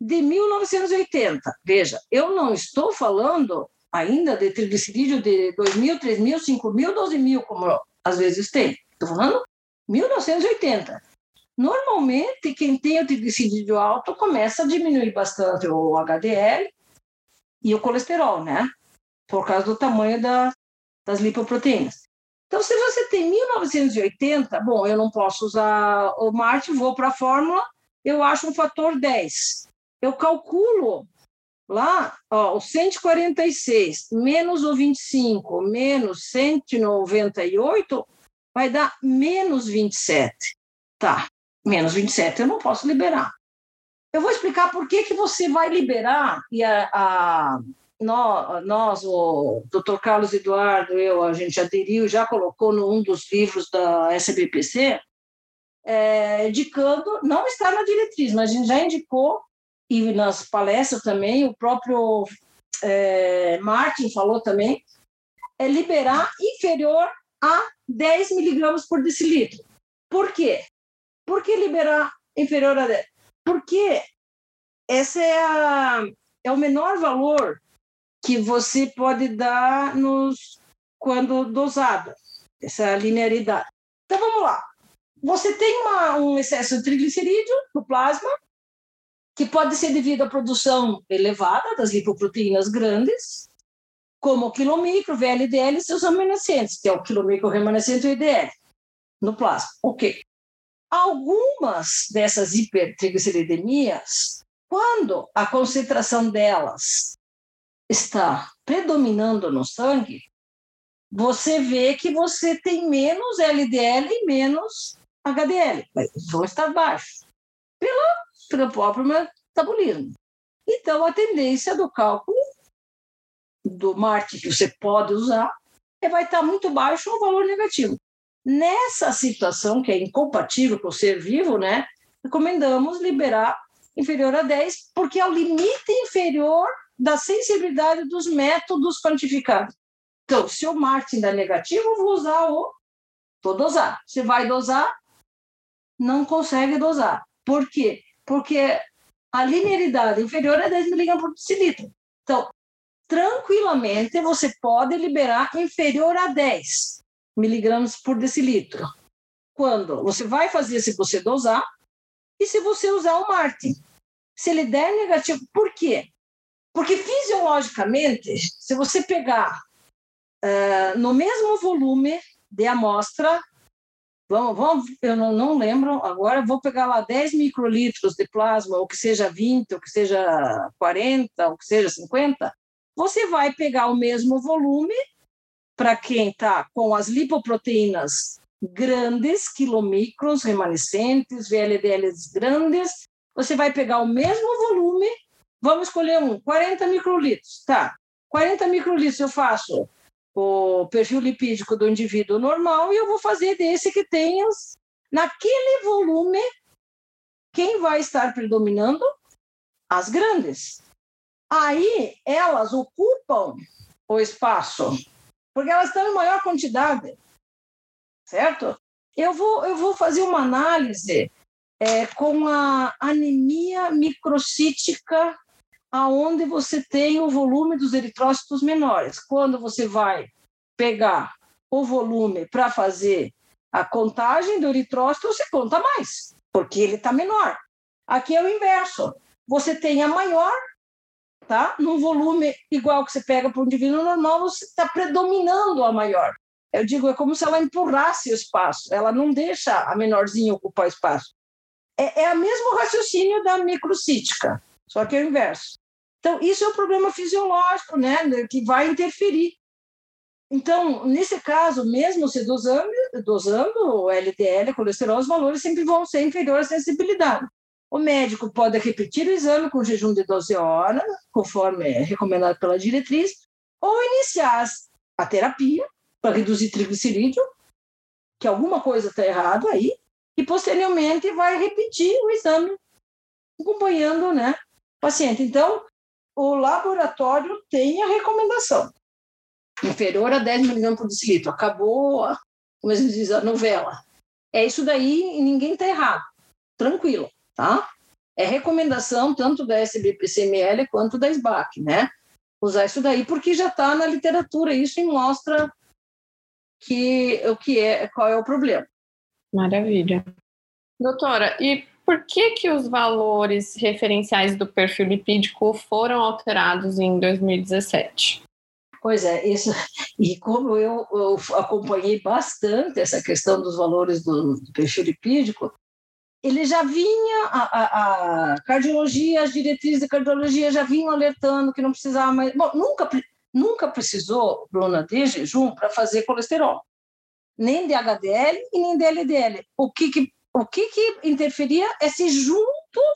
de 1980. Veja, eu não estou falando ainda de triglicerídeo de 2.000, 3.000, 5.000, 12.000, como às vezes tem. Estou falando 1980. Normalmente, quem tem o triglicerídeo alto começa a diminuir bastante o HDL e o colesterol, né? Por causa do tamanho da, das lipoproteínas. Então, se você tem 1980, bom, eu não posso usar o Marte, vou para a fórmula, eu acho um fator 10. Eu calculo lá, ó, o 146 menos o 25 menos 198 vai dar menos 27. Tá, menos 27 eu não posso liberar. Eu vou explicar por que, que você vai liberar e a, a nós, nós, o Dr. Carlos Eduardo, eu, a gente aderiu, já colocou num dos livros da SBPC, é, indicando, não está na diretriz, mas a gente já indicou, e nas palestras também, o próprio é, Martin falou também, é liberar inferior a 10 miligramas por decilitro. Por quê? Por que liberar inferior a 10? Porque esse é, a, é o menor valor que você pode dar nos, quando dosado, essa linearidade. Então vamos lá. Você tem uma, um excesso de triglicerídeo no plasma, que pode ser devido à produção elevada das lipoproteínas grandes, como o quilomicro, VLDL e seus remanescentes, que é o quilomicro remanescente e o IDL, no plasma. Ok. Algumas dessas hipertrigliceridemias, quando a concentração delas está predominando no sangue, você vê que você tem menos LDL e menos HDL. Vão estar baixos pelo, pelo próprio metabolismo. Então, a tendência do cálculo do MART que você pode usar é vai estar muito baixo ou valor negativo. Nessa situação, que é incompatível com o ser vivo, né, recomendamos liberar inferior a 10, porque é o limite inferior da sensibilidade dos métodos quantificados. Então, se o Martin dá negativo, vou usar o. Vou dosar. Você vai dosar, não consegue dosar. Por quê? Porque a linearidade inferior é 10 mg por decilitro. Então, tranquilamente você pode liberar inferior a 10 miligramas por decilitro. Quando você vai fazer se você dosar e se você usar o Martin. Se ele der negativo, por quê? Porque fisiologicamente, se você pegar uh, no mesmo volume de amostra, vamos, vamos eu não, não lembro agora, vou pegar lá 10 microlitros de plasma, ou que seja 20, ou que seja 40, ou que seja 50, você vai pegar o mesmo volume para quem está com as lipoproteínas grandes, quilomicrons remanescentes, VLDLs grandes, você vai pegar o mesmo volume, vamos escolher um, 40 microlitros, tá? 40 microlitros eu faço o perfil lipídico do indivíduo normal e eu vou fazer desse que tenha naquele volume quem vai estar predominando? As grandes. Aí elas ocupam o espaço, porque elas estão em maior quantidade, certo? Eu vou, eu vou fazer uma análise é, com a anemia microcítica, aonde você tem o volume dos eritrócitos menores. Quando você vai pegar o volume para fazer a contagem do eritrócito, você conta mais, porque ele está menor. Aqui é o inverso. Você tem a maior, tá? Num volume igual que você pega para um indivíduo normal, você está predominando a maior. Eu digo, é como se ela empurrasse o espaço, ela não deixa a menorzinha ocupar espaço. É, é o mesmo raciocínio da microcítica, só que é o inverso. Então, isso é um problema fisiológico, né, que vai interferir. Então, nesse caso, mesmo se dosando, dosando o LDL, colesterol, os valores sempre vão ser inferiores à sensibilidade. O médico pode repetir o exame com jejum de 12 horas, conforme é recomendado pela diretriz, ou iniciar a terapia para reduzir triglicerídeo, que alguma coisa está errada aí, e posteriormente vai repetir o exame, acompanhando né, o paciente. Então, o laboratório tem a recomendação, inferior a 10 mg por decilitro. Acabou, como se diz, a novela. É isso daí e ninguém está errado. Tranquilo tá? É recomendação tanto da SBPCML quanto da SBAC, né? Usar isso daí porque já está na literatura isso e mostra que o que é, qual é o problema. Maravilha. Doutora, e por que que os valores referenciais do perfil lipídico foram alterados em 2017? Pois é, isso, e como eu, eu acompanhei bastante essa questão dos valores do, do perfil lipídico, ele já vinha, a, a, a, cardiologia, as diretrizes de cardiologia já vinham alertando que não precisava mais. Bom, nunca, nunca precisou, Bruna, de jejum para fazer colesterol, nem de HDL e nem de LDL. O que, que, o que, que interferia é se junto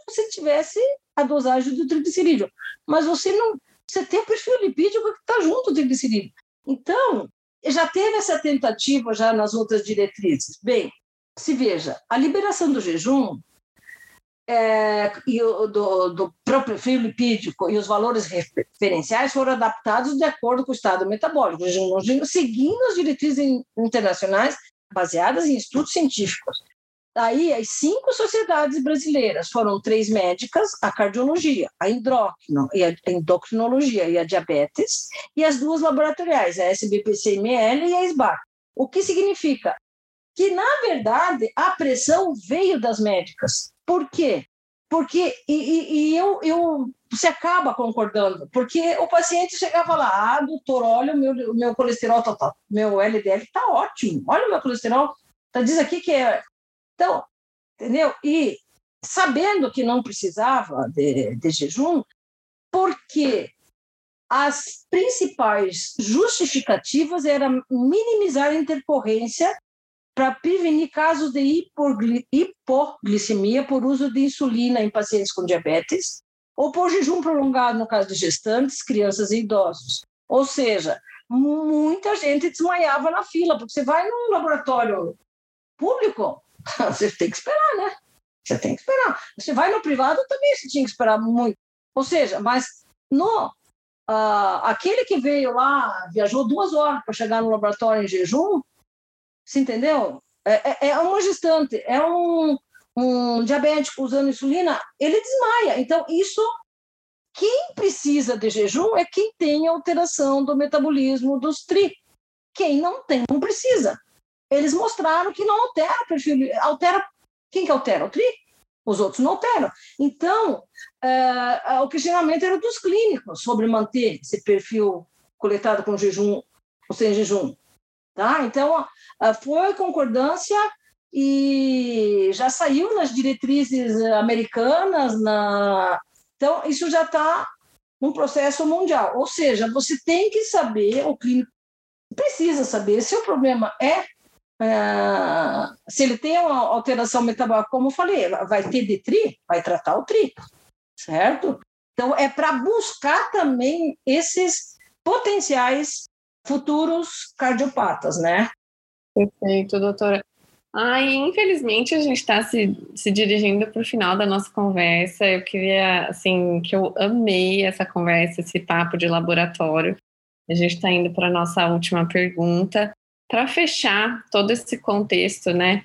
você tivesse a dosagem do triglicerídeo. Mas você não. Você tem o perfil lipídico que está junto do triglicerídeo. Então, já teve essa tentativa já nas outras diretrizes. Bem, se veja, a liberação do jejum é, e o, do, do próprio lipídico e os valores referenciais foram adaptados de acordo com o estado metabólico, seguindo as diretrizes internacionais baseadas em estudos científicos. Daí, as cinco sociedades brasileiras foram três médicas, a cardiologia, a endócrino e a endocrinologia e a diabetes, e as duas laboratoriais, a SBPCML e a SBAC. O que significa? que, na verdade, a pressão veio das médicas. Por quê? Porque, e, e eu, eu, você acaba concordando, porque o paciente chegava lá, ah, doutor, olha o meu, o meu colesterol total, meu LDL está ótimo, olha o meu colesterol, tá, diz aqui que é. Então, entendeu? E sabendo que não precisava de, de jejum, porque as principais justificativas eram minimizar a intercorrência para prevenir casos de hipoglicemia por uso de insulina em pacientes com diabetes ou por jejum prolongado no caso de gestantes, crianças e idosos. Ou seja, muita gente desmaiava na fila, porque você vai num laboratório público, você tem que esperar, né? Você tem que esperar. Você vai no privado também, você tinha que esperar muito. Ou seja, mas no uh, aquele que veio lá, viajou duas horas para chegar no laboratório em jejum, você entendeu? É, é, é uma gestante, é um, um diabético usando insulina, ele desmaia. Então, isso quem precisa de jejum é quem tem alteração do metabolismo dos tri. Quem não tem, não precisa. Eles mostraram que não altera o perfil. Altera. Quem que altera? O tri? Os outros não alteram. Então, uh, o questionamento era dos clínicos sobre manter esse perfil coletado com jejum ou sem jejum. Tá? Então, uh, foi concordância e já saiu nas diretrizes americanas. Na... Então, isso já está um processo mundial. Ou seja, você tem que saber, o clínico precisa saber se o problema é é, se ele tem uma alteração metabólica, como eu falei, vai ter de tri, vai tratar o tri, certo? Então, é para buscar também esses potenciais futuros cardiopatas, né? Perfeito, doutora. Ai, infelizmente a gente está se, se dirigindo para o final da nossa conversa. Eu queria, assim, que eu amei essa conversa, esse papo de laboratório. A gente está indo para a nossa última pergunta. Para fechar todo esse contexto, né?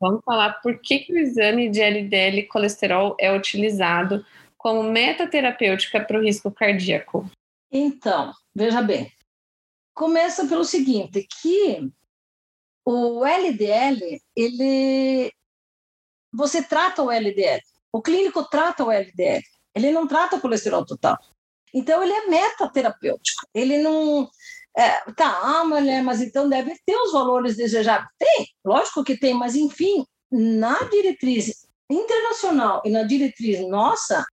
Vamos falar por que, que o exame de LDL colesterol é utilizado como metaterapêutica para o risco cardíaco. Então, veja bem, começa pelo seguinte, que o LDL, ele você trata o LDL. O clínico trata o LDL. Ele não trata o colesterol total. Então ele é metaterapêutico. Ele não é, tá, ah, mulher, mas então deve ter os valores desejáveis. Tem, lógico que tem, mas enfim, na diretriz internacional e na diretriz nossa,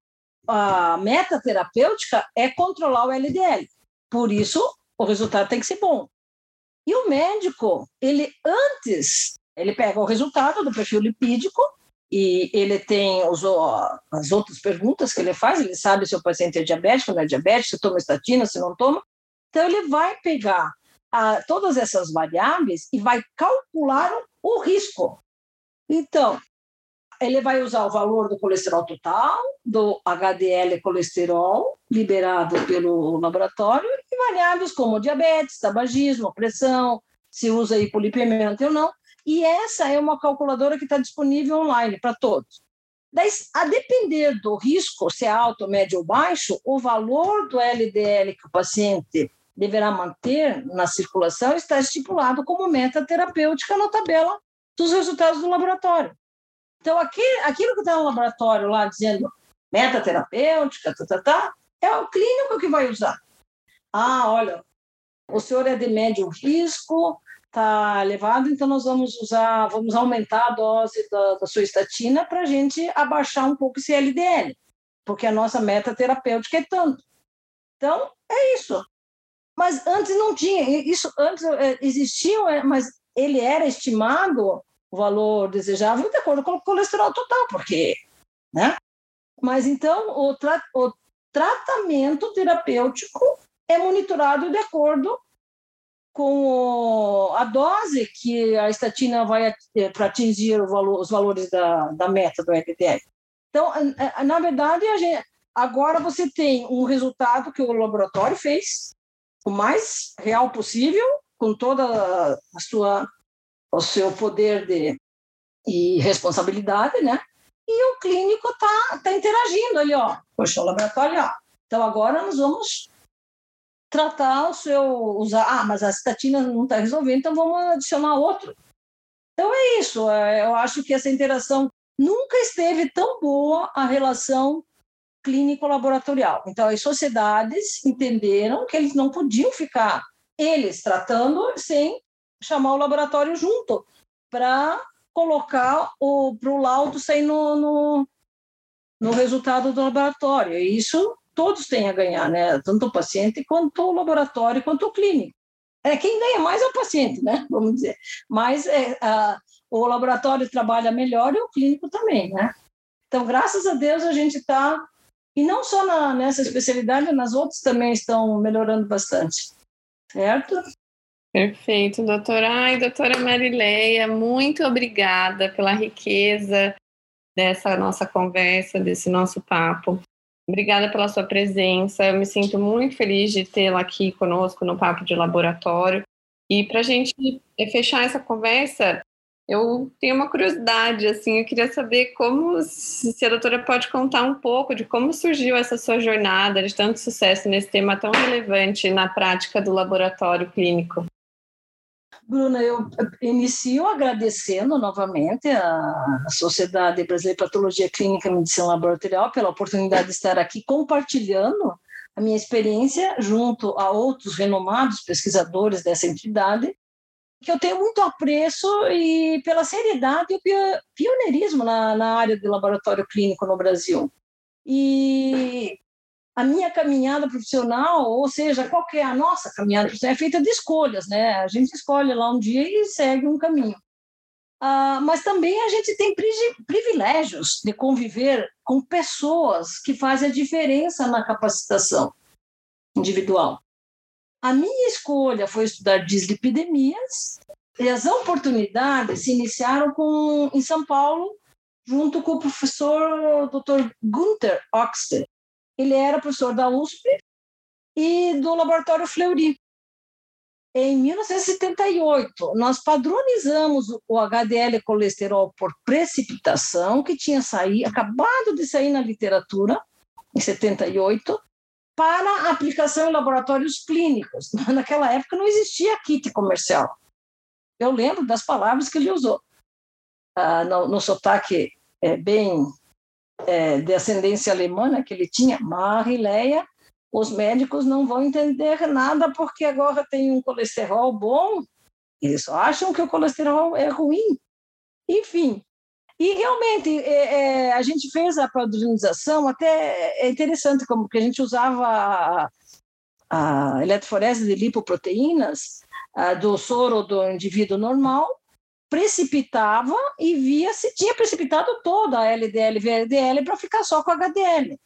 a meta terapêutica é controlar o LDL. Por isso, o resultado tem que ser bom. E o médico, ele antes, ele pega o resultado do perfil lipídico e ele tem os, as outras perguntas que ele faz, ele sabe se o paciente é diabético, não é diabético, se toma estatina, se não toma, então, ele vai pegar ah, todas essas variáveis e vai calcular o risco. Então, ele vai usar o valor do colesterol total, do HDL colesterol liberado pelo laboratório e variáveis como diabetes, tabagismo, pressão, se usa hipolipemia ou não. E essa é uma calculadora que está disponível online para todos. A depender do risco, se é alto, médio ou baixo, o valor do LDL que o paciente deverá manter na circulação está estipulado como meta terapêutica na tabela dos resultados do laboratório. Então, aquilo, aquilo que está no laboratório lá dizendo meta terapêutica, tá, tá, tá, é o clínico que vai usar. Ah, olha, o senhor é de médio risco, está elevado, então nós vamos usar, vamos aumentar a dose da, da sua estatina para a gente abaixar um pouco esse LDL, porque a nossa meta terapêutica é tanto. Então, é isso. Mas antes não tinha, isso antes é, existia, é, mas ele era estimado o valor desejável de acordo com o colesterol total, porque, né? Mas então o, tra o tratamento terapêutico é monitorado de acordo com a dose que a estatina vai é, para atingir valor, os valores da, da meta do LDL. Então, na verdade, gente, agora você tem um resultado que o laboratório fez, o mais real possível, com toda a sua o seu poder de e responsabilidade, né? E o clínico tá tá interagindo ali, ó, poxa, o laboratório, ó. Então agora nós vamos tratar o seu usar, ah, mas a estatina não está resolvendo, então vamos adicionar outro. Então é isso, é, eu acho que essa interação nunca esteve tão boa a relação clínico-laboratorial. Então, as sociedades entenderam que eles não podiam ficar eles tratando sem chamar o laboratório junto para colocar o para o laudo sair no, no, no, resultado do laboratório. E isso todos têm a ganhar, né? Tanto o paciente quanto o laboratório quanto o clínico. É quem ganha mais é o paciente, né? Vamos dizer. Mas é, a, o laboratório trabalha melhor e o clínico também, né? Então, graças a Deus, a gente está e não só na, nessa especialidade, nas outras também estão melhorando bastante. Certo? Perfeito, doutora. Ai, doutora Marileia, muito obrigada pela riqueza dessa nossa conversa, desse nosso papo. Obrigada pela sua presença. Eu me sinto muito feliz de tê-la aqui conosco no Papo de Laboratório. E para a gente fechar essa conversa, Eu tenho uma curiosidade, assim, eu queria saber como, se a doutora pode contar um pouco de como surgiu essa sua jornada de tanto sucesso nesse tema tão relevante na prática do laboratório clínico. Bruna, eu inicio agradecendo novamente a Sociedade Brasileira de Patologia Clínica e Medicina Laboratorial pela oportunidade de estar aqui compartilhando a minha experiência junto a outros renomados pesquisadores dessa entidade que eu tenho muito apreço e pela seriedade e o pioneirismo na, na área de laboratório clínico no Brasil. E a minha caminhada profissional, ou seja, qual é a nossa caminhada profissional, é feita de escolhas, né? A gente escolhe lá um dia e segue um caminho. Ah, mas também a gente tem privilégios de conviver com pessoas que fazem a diferença na capacitação individual. A minha escolha foi estudar dislipidemias e as oportunidades se iniciaram com, em São Paulo, junto com o professor Dr. Gunther Oxter. Ele era professor da USP e do Laboratório Fleury. Em 1978, nós padronizamos o HDL colesterol por precipitação, que tinha saído, acabado de sair na literatura, em 78, para aplicação em laboratórios clínicos. Naquela época não existia kit comercial. Eu lembro das palavras que ele usou. Ah, no, no sotaque é, bem é, de ascendência alemã né, que ele tinha, Marileia, os médicos não vão entender nada porque agora tem um colesterol bom, eles só acham que o colesterol é ruim. Enfim, e realmente é, é, a gente fez a padronização, até é interessante como que a gente usava a, a eletroforese de lipoproteínas a, do soro do indivíduo normal, precipitava e via se tinha precipitado toda a LDL VLDL para ficar só com HDL.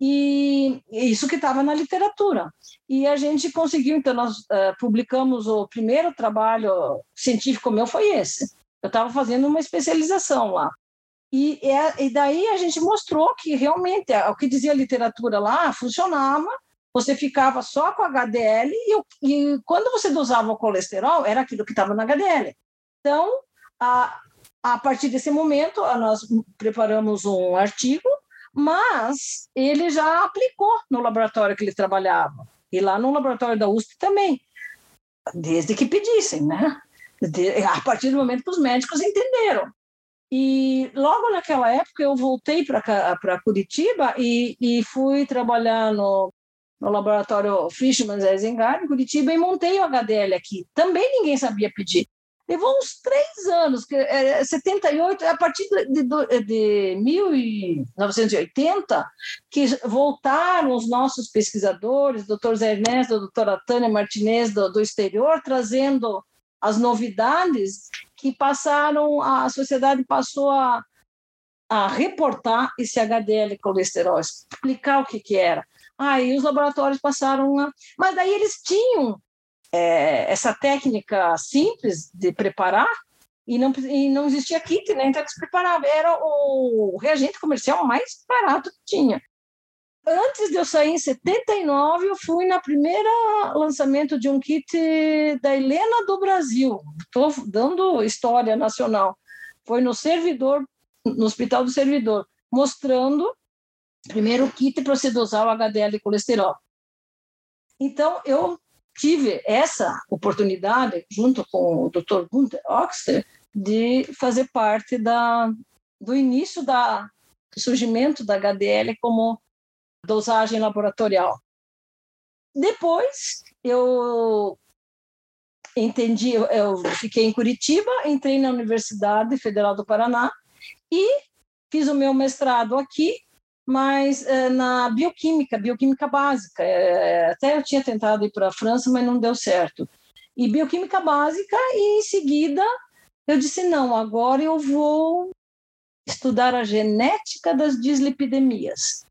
E isso que estava na literatura. E a gente conseguiu, então, nós uh, publicamos o primeiro trabalho científico meu foi esse eu estava fazendo uma especialização lá. E, é, e daí a gente mostrou que realmente o que dizia a literatura lá funcionava, você ficava só com HDL e, e quando você dosava o colesterol, era aquilo que estava no HDL. Então, a, a partir desse momento, nós preparamos um artigo, mas ele já aplicou no laboratório que ele trabalhava, e lá no laboratório da USP também, desde que pedissem, né? a partir do momento que os médicos entenderam. E logo naquela época eu voltei para Curitiba e, e fui trabalhar no, no laboratório Fishman Zengard, em Curitiba, e montei o HDL aqui. Também ninguém sabia pedir. Levou uns três anos, que é, 78, a partir de, de, de 1980, que voltaram os nossos pesquisadores, doutor Zé Ernesto, doutora Tânia Martinez, do, do exterior, trazendo as novidades que passaram, a sociedade passou a, a reportar esse HDL colesterol, explicar o que, que era. Aí os laboratórios passaram a. Mas daí eles tinham é, essa técnica simples de preparar e não, e não existia kit, né? Então eles preparavam. Era o reagente comercial mais barato que tinha. Antes de eu sair em 79, eu fui na primeira lançamento de um kit da Helena do Brasil. Estou dando história nacional. Foi no servidor, no Hospital do Servidor, mostrando primeiro o kit para dosar o HDL colesterol. Então, eu tive essa oportunidade, junto com o Dr. Gunther Oxter, de fazer parte da, do início da, do surgimento da HDL como dosagem laboratorial. Depois, eu entendi, eu fiquei em Curitiba, entrei na Universidade Federal do Paraná e fiz o meu mestrado aqui, mas é, na bioquímica, bioquímica básica. É, até eu tinha tentado ir para a França, mas não deu certo. E bioquímica básica, e em seguida eu disse: não, agora eu vou estudar a genética das dislipidemias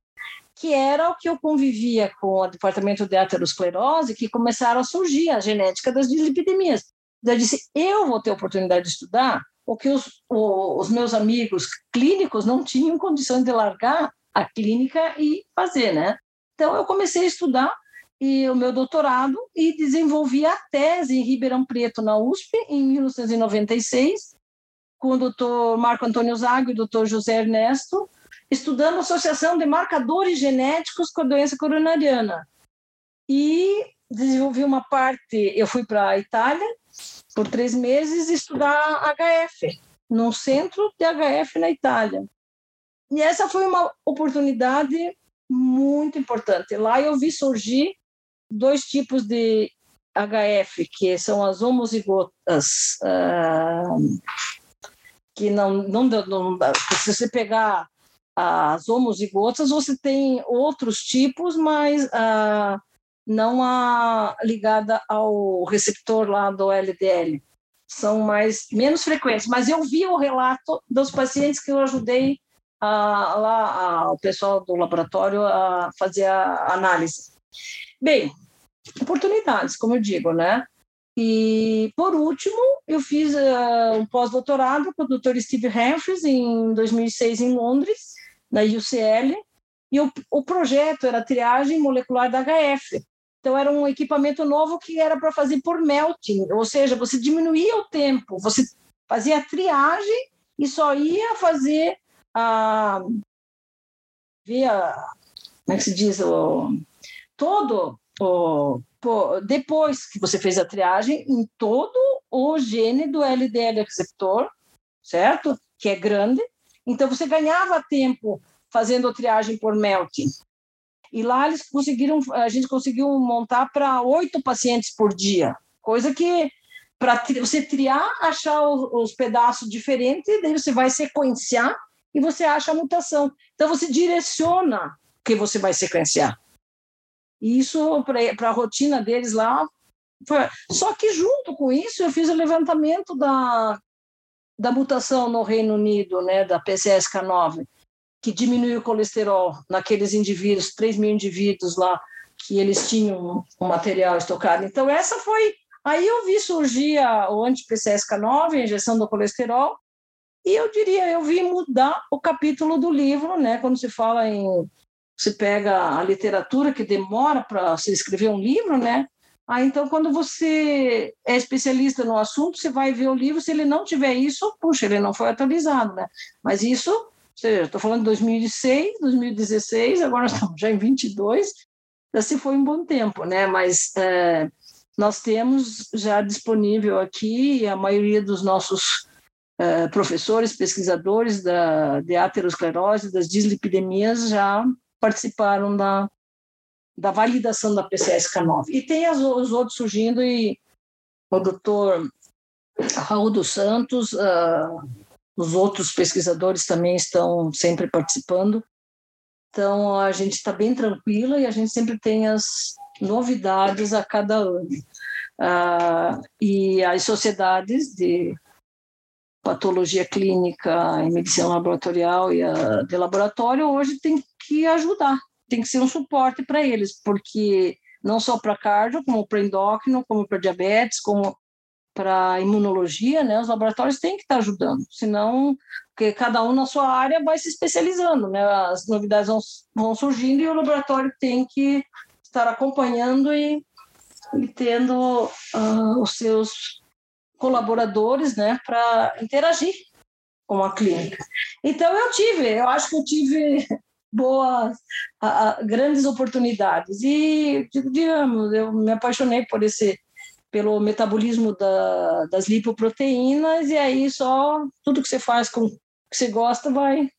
que era o que eu convivia com o departamento de aterosclerose, que começaram a surgir a genética das dislipidemias. Eu disse, eu vou ter oportunidade de estudar o que os, os meus amigos clínicos não tinham condições de largar a clínica e fazer, né? Então, eu comecei a estudar e o meu doutorado e desenvolvi a tese em Ribeirão Preto, na USP, em 1996, com o doutor Marco Antônio Zago e o doutor José Ernesto, estudando associação de marcadores genéticos com a doença coronariana. E desenvolvi uma parte, eu fui para a Itália por três meses estudar HF, num centro de HF na Itália. E essa foi uma oportunidade muito importante. Lá eu vi surgir dois tipos de HF, que são as homozigotas, uh, que não, não, não, se você pegar as homozigotas, você tem outros tipos, mas uh, não a ligada ao receptor lá do LDL. São mais menos frequentes, mas eu vi o relato dos pacientes que eu ajudei a, lá a, o pessoal do laboratório a fazer a análise. Bem, oportunidades, como eu digo, né? E, por último, eu fiz uh, um pós-doutorado com o Dr. Steve Humphries em 2006 em Londres, na UCL, e o, o projeto era triagem molecular da HF. Então, era um equipamento novo que era para fazer por melting, ou seja, você diminuía o tempo, você fazia a triagem e só ia fazer a. via. como é que se diz? O, todo o, depois que você fez a triagem em todo o gene do LDL receptor, certo? Que é grande. Então você ganhava tempo fazendo a triagem por melting. E lá eles conseguiram, a gente conseguiu montar para oito pacientes por dia, coisa que para você triar, achar os, os pedaços diferentes, daí você vai sequenciar e você acha a mutação. Então você direciona o que você vai sequenciar. E isso, para a rotina deles lá, foi... só que junto com isso eu fiz o levantamento da, da mutação no Reino Unido, né, da PCSK9, que diminuiu o colesterol naqueles indivíduos, 3 mil indivíduos lá, que eles tinham o material estocado. Então, essa foi. Aí eu vi surgir o anti-PCSK9, a injeção do colesterol, e eu diria, eu vi mudar o capítulo do livro, né, quando se fala em você pega a literatura que demora para se escrever um livro, né? Ah, então, quando você é especialista no assunto, você vai ver o livro, se ele não tiver isso, puxa, ele não foi atualizado, né? Mas isso, estou falando de 2006, 2016, agora estamos já em 22, já se foi um bom tempo, né? Mas é, nós temos já disponível aqui a maioria dos nossos é, professores, pesquisadores da, de aterosclerose, das dislipidemias, já participaram da, da validação da PCSK9. E tem as, os outros surgindo, e o doutor Raul dos Santos, uh, os outros pesquisadores também estão sempre participando. Então, a gente está bem tranquila e a gente sempre tem as novidades a cada ano. Uh, e as sociedades de patologia clínica e medicina laboratorial e a de laboratório hoje tem que ajudar, tem que ser um suporte para eles, porque não só para cardio, como para endócrino, como para diabetes, como para imunologia, né? Os laboratórios têm que estar ajudando, senão, porque cada um na sua área vai se especializando, né? As novidades vão, vão surgindo e o laboratório tem que estar acompanhando e, e tendo uh, os seus colaboradores, né, para interagir com a clínica. Então eu tive, eu acho que eu tive boas, a, a, grandes oportunidades e digamos, eu me apaixonei por esse pelo metabolismo da, das lipoproteínas e aí só tudo que você faz com que você gosta vai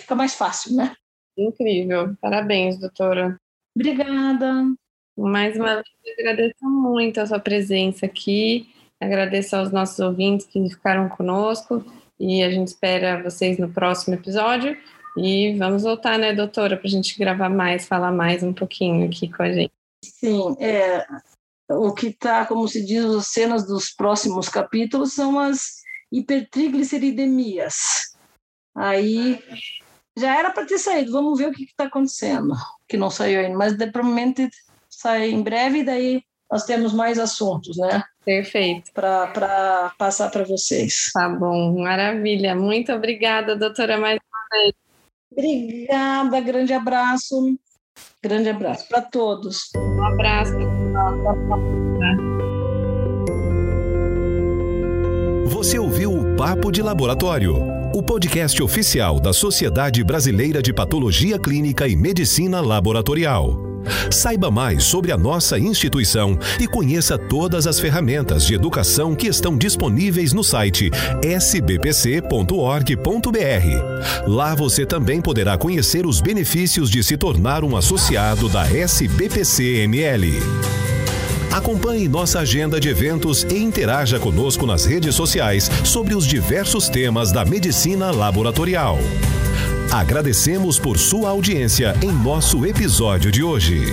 fica mais fácil, né? Incrível, parabéns, doutora. Obrigada. Mais uma vez, agradeço muito a sua presença aqui Agradeço aos nossos ouvintes que ficaram conosco e a gente espera vocês no próximo episódio. E vamos voltar, né, doutora, para a gente gravar mais, falar mais um pouquinho aqui com a gente. Sim, é, o que está, como se diz, as cenas dos próximos capítulos são as hipertrigliceridemias. Aí já era para ter saído, vamos ver o que está acontecendo, que não saiu ainda, mas provavelmente sai em breve, daí nós temos mais assuntos, né? Perfeito. Para passar para vocês. Tá bom, maravilha. Muito obrigada, doutora, mais uma vez. Obrigada, grande abraço. Grande abraço para todos. Um abraço. Você ouviu o Papo de Laboratório, o podcast oficial da Sociedade Brasileira de Patologia Clínica e Medicina Laboratorial. Saiba mais sobre a nossa instituição e conheça todas as ferramentas de educação que estão disponíveis no site sbpc.org.br. Lá você também poderá conhecer os benefícios de se tornar um associado da SBPC-ML. Acompanhe nossa agenda de eventos e interaja conosco nas redes sociais sobre os diversos temas da medicina laboratorial. Agradecemos por sua audiência em nosso episódio de hoje.